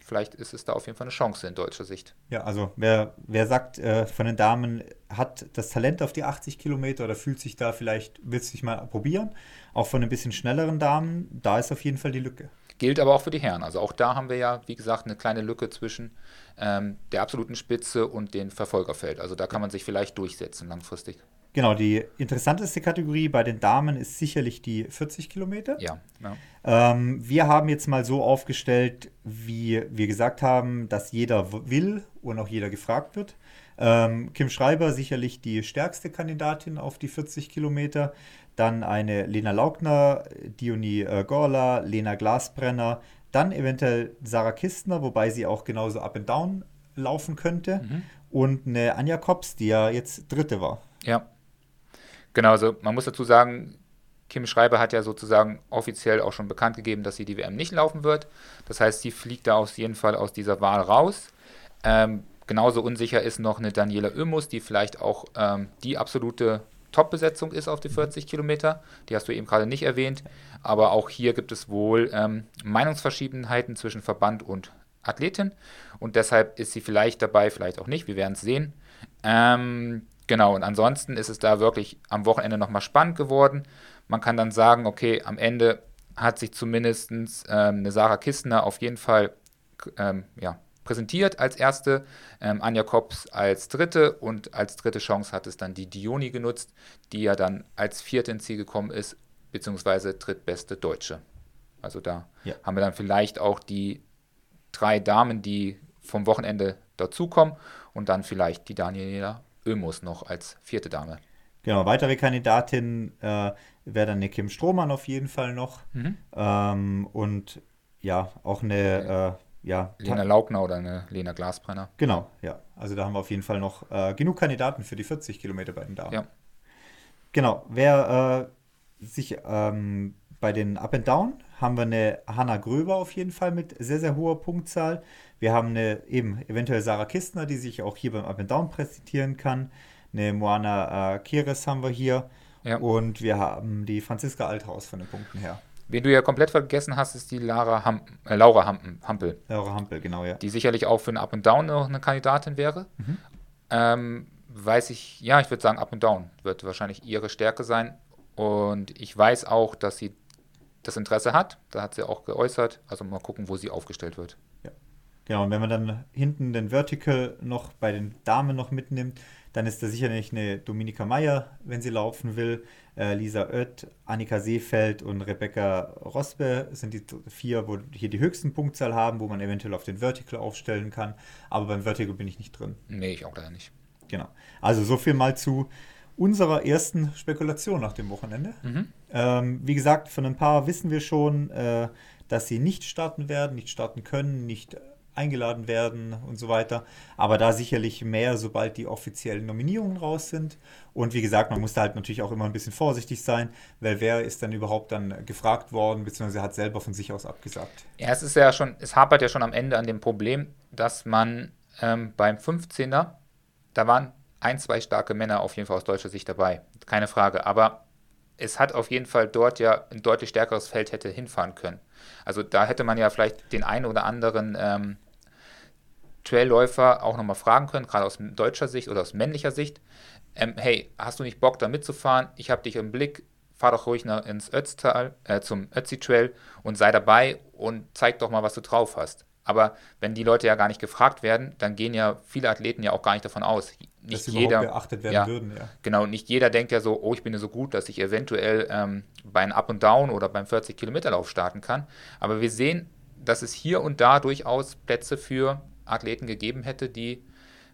vielleicht ist es da auf jeden Fall eine Chance in deutscher Sicht. Ja, also wer, wer sagt äh, von den Damen, hat das Talent auf die 80 Kilometer oder fühlt sich da vielleicht, will sich mal probieren, auch von ein bisschen schnelleren Damen, da ist auf jeden Fall die Lücke. Gilt aber auch für die Herren. Also auch da haben wir ja, wie gesagt, eine kleine Lücke zwischen ähm, der absoluten Spitze und dem Verfolgerfeld. Also da kann man sich vielleicht durchsetzen langfristig. Genau, die interessanteste Kategorie bei den Damen ist sicherlich die 40 Kilometer. Ja. ja. Ähm, wir haben jetzt mal so aufgestellt, wie wir gesagt haben, dass jeder will und auch jeder gefragt wird. Ähm, Kim Schreiber sicherlich die stärkste Kandidatin auf die 40 Kilometer. Dann eine Lena Laugner, Diony äh, Gorla, Lena Glasbrenner. Dann eventuell Sarah Kistner, wobei sie auch genauso up and down laufen könnte. Mhm. Und eine Anja Kops, die ja jetzt Dritte war. Ja. Genau, also man muss dazu sagen, Kim Schreiber hat ja sozusagen offiziell auch schon bekannt gegeben, dass sie die WM nicht laufen wird. Das heißt, sie fliegt da auf jeden Fall aus dieser Wahl raus. Ähm, genauso unsicher ist noch eine Daniela Oemus, die vielleicht auch ähm, die absolute Top-Besetzung ist auf die 40 Kilometer. Die hast du eben gerade nicht erwähnt. Aber auch hier gibt es wohl ähm, Meinungsverschiedenheiten zwischen Verband und Athletin. Und deshalb ist sie vielleicht dabei, vielleicht auch nicht. Wir werden es sehen. Ähm, Genau, und ansonsten ist es da wirklich am Wochenende nochmal spannend geworden. Man kann dann sagen, okay, am Ende hat sich zumindest ähm, eine Sarah Kistner auf jeden Fall ähm, ja, präsentiert als erste, ähm, Anja Kops als dritte und als dritte Chance hat es dann die Dioni genutzt, die ja dann als vierte ins Ziel gekommen ist, beziehungsweise drittbeste Deutsche. Also da ja. haben wir dann vielleicht auch die drei Damen, die vom Wochenende dazukommen und dann vielleicht die Daniela Ömus noch als vierte Dame. Genau, weitere Kandidatin äh, wäre dann eine Kim Strohmann auf jeden Fall noch. Mhm. Ähm, und ja, auch eine, äh, ja. Lena Laugner oder eine Lena Glasbrenner. Genau, ja. Also da haben wir auf jeden Fall noch äh, genug Kandidaten für die 40 Kilometer bei den Damen. Ja. Genau, wer äh, sich ähm, bei den Up and Down haben wir eine Hanna Gröber auf jeden Fall mit sehr, sehr hoher Punktzahl. Wir haben eine eben eventuell Sarah Kistner, die sich auch hier beim Up and Down präsentieren kann. Eine Moana äh, Kieres haben wir hier. Ja. Und wir haben die Franziska Althaus von den Punkten her. Wen du ja komplett vergessen hast, ist die Lara Ham äh, Laura Ham Hampel. Laura Hampel, genau, ja. Die sicherlich auch für ein Up and Down noch eine Kandidatin wäre. Mhm. Ähm, weiß ich, ja, ich würde sagen, Up and Down wird wahrscheinlich ihre Stärke sein. Und ich weiß auch, dass sie das Interesse hat. Da hat sie auch geäußert. Also mal gucken, wo sie aufgestellt wird. Ja. Genau, und wenn man dann hinten den Vertical noch bei den Damen noch mitnimmt, dann ist da sicherlich eine Dominika Meyer, wenn sie laufen will. Äh, Lisa Oett, Annika Seefeld und Rebecca Rosbe sind die vier, wo hier die höchsten Punktzahl haben, wo man eventuell auf den Vertical aufstellen kann. Aber beim Vertical bin ich nicht drin. Nee, ich auch leider nicht. Genau. Also so viel mal zu unserer ersten Spekulation nach dem Wochenende. Mhm. Ähm, wie gesagt, von ein paar wissen wir schon, äh, dass sie nicht starten werden, nicht starten können, nicht eingeladen werden und so weiter. Aber da sicherlich mehr, sobald die offiziellen Nominierungen raus sind. Und wie gesagt, man muss da halt natürlich auch immer ein bisschen vorsichtig sein, weil wer ist dann überhaupt dann gefragt worden, beziehungsweise hat selber von sich aus abgesagt. Ja, es ist ja schon, es hapert ja schon am Ende an dem Problem, dass man ähm, beim 15er, da waren ein, zwei starke Männer auf jeden Fall aus deutscher Sicht dabei. Keine Frage. Aber es hat auf jeden Fall dort ja ein deutlich stärkeres Feld hätte hinfahren können. Also da hätte man ja vielleicht den einen oder anderen ähm, Trailläufer auch nochmal fragen können, gerade aus deutscher Sicht oder aus männlicher Sicht. Ähm, hey, hast du nicht Bock da mitzufahren? Ich habe dich im Blick, fahr doch ruhig nach, ins Ötztal, äh, zum Ötzi Trail und sei dabei und zeig doch mal, was du drauf hast. Aber wenn die Leute ja gar nicht gefragt werden, dann gehen ja viele Athleten ja auch gar nicht davon aus. Nicht dass jeder beachtet werden ja, würden, ja. Genau, nicht jeder denkt ja so, oh, ich bin ja so gut, dass ich eventuell ähm, bei einem Up und Down oder beim 40 Kilometer Lauf starten kann. Aber wir sehen, dass es hier und da durchaus Plätze für Athleten gegeben hätte, die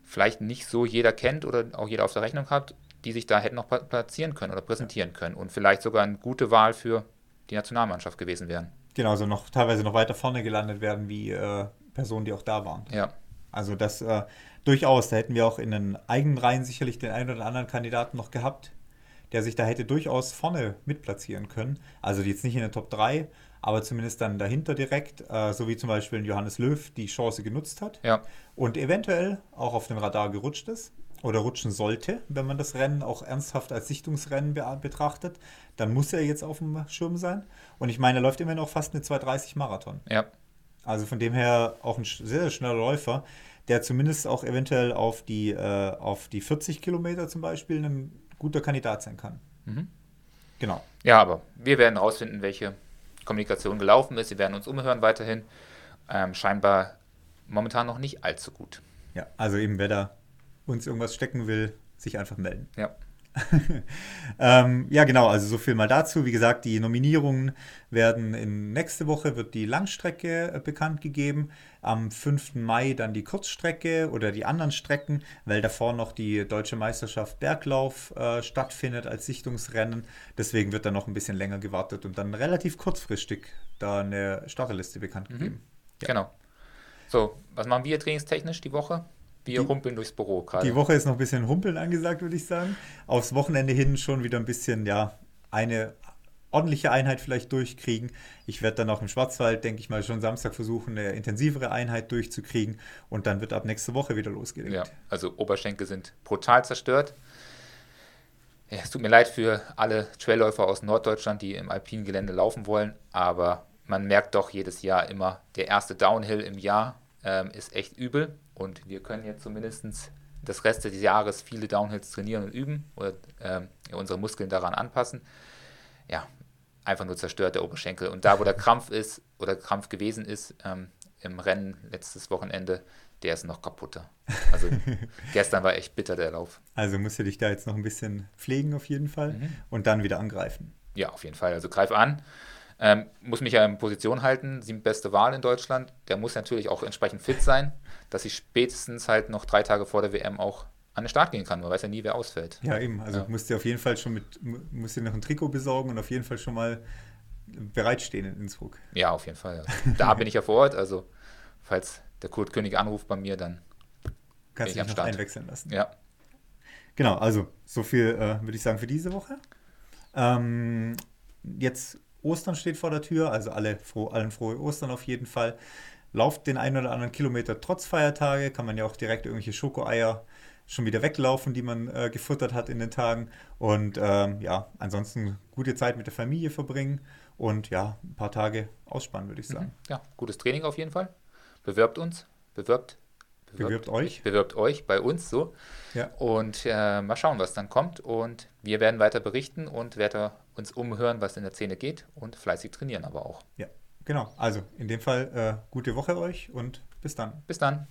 vielleicht nicht so jeder kennt oder auch jeder auf der Rechnung hat, die sich da hätten noch platzieren können oder präsentieren können und vielleicht sogar eine gute Wahl für die Nationalmannschaft gewesen wären. Genau, also noch teilweise noch weiter vorne gelandet werden wie äh, Personen, die auch da waren. Ja. Also das äh, durchaus, da hätten wir auch in den eigenen Reihen sicherlich den einen oder anderen Kandidaten noch gehabt, der sich da hätte durchaus vorne mitplatzieren können. Also jetzt nicht in der Top 3, aber zumindest dann dahinter direkt, äh, so wie zum Beispiel Johannes Löw die Chance genutzt hat ja. und eventuell auch auf dem Radar gerutscht ist oder rutschen sollte, wenn man das Rennen auch ernsthaft als Sichtungsrennen be betrachtet, dann muss er jetzt auf dem Schirm sein. Und ich meine, er läuft immer noch fast eine 230 Marathon. Ja. Also von dem her auch ein sehr, sehr schneller Läufer, der zumindest auch eventuell auf die, äh, auf die 40 Kilometer zum Beispiel ein guter Kandidat sein kann. Mhm. Genau. Ja, aber wir werden herausfinden, welche Kommunikation gelaufen ist. Sie werden uns umhören weiterhin. Ähm, scheinbar momentan noch nicht allzu gut. Ja, also eben, wer da uns irgendwas stecken will, sich einfach melden. Ja. ähm, ja, genau, also so viel mal dazu. Wie gesagt, die Nominierungen werden in nächste Woche wird die Langstrecke äh, bekannt gegeben. Am 5. Mai dann die Kurzstrecke oder die anderen Strecken, weil davor noch die Deutsche Meisterschaft Berglauf äh, stattfindet als Sichtungsrennen. Deswegen wird da noch ein bisschen länger gewartet und dann relativ kurzfristig da eine Starterliste bekannt mhm. gegeben. Mhm. Ja. Genau. So, was machen wir trainingstechnisch die Woche? Wir die, humpeln durchs Büro gerade. Die Woche ist noch ein bisschen Humpeln angesagt, würde ich sagen. Aufs Wochenende hin schon wieder ein bisschen, ja, eine ordentliche Einheit vielleicht durchkriegen. Ich werde dann auch im Schwarzwald, denke ich mal, schon Samstag versuchen, eine intensivere Einheit durchzukriegen und dann wird ab nächste Woche wieder losgehen. Ja, also Oberschenkel sind brutal zerstört. Ja, es tut mir leid für alle Trailläufer aus Norddeutschland, die im alpinen Gelände laufen wollen, aber man merkt doch jedes Jahr immer, der erste Downhill im Jahr ähm, ist echt übel. Und wir können jetzt zumindest das Rest des Jahres viele Downhills trainieren und üben oder ähm, unsere Muskeln daran anpassen. Ja, einfach nur zerstört der Oberschenkel. Und da, wo der Krampf ist oder Krampf gewesen ist ähm, im Rennen letztes Wochenende, der ist noch kaputter. Also gestern war echt bitter der Lauf. Also musst du dich da jetzt noch ein bisschen pflegen auf jeden Fall mhm. und dann wieder angreifen. Ja, auf jeden Fall. Also greif an. Ähm, muss mich ja in Position halten, sieben beste Wahl in Deutschland. Der muss natürlich auch entsprechend fit sein, dass ich spätestens halt noch drei Tage vor der WM auch an den Start gehen kann. Man weiß ja nie, wer ausfällt. Ja, eben. Also ja. musst du auf jeden Fall schon mit, musst dir noch ein Trikot besorgen und auf jeden Fall schon mal bereitstehen in Innsbruck. Ja, auf jeden Fall. Also, da bin ich ja vor Ort. Also, falls der Kurt König anruft bei mir, dann kannst du dich noch einwechseln lassen. Ja. Genau, also so viel äh, würde ich sagen für diese Woche. Ähm, jetzt Ostern steht vor der Tür, also alle froh, allen frohe Ostern auf jeden Fall. Lauft den einen oder anderen Kilometer trotz Feiertage, kann man ja auch direkt irgendwelche Schokoeier schon wieder weglaufen, die man äh, gefuttert hat in den Tagen. Und ähm, ja, ansonsten gute Zeit mit der Familie verbringen und ja, ein paar Tage ausspannen, würde ich sagen. Mhm. Ja, gutes Training auf jeden Fall. Bewirbt uns, bewirbt Bewirbt, bewirbt euch. Bewirbt euch bei uns so. Ja. Und äh, mal schauen, was dann kommt. Und wir werden weiter berichten und werden uns umhören, was in der Szene geht und fleißig trainieren aber auch. Ja, genau. Also in dem Fall äh, gute Woche euch und bis dann. Bis dann.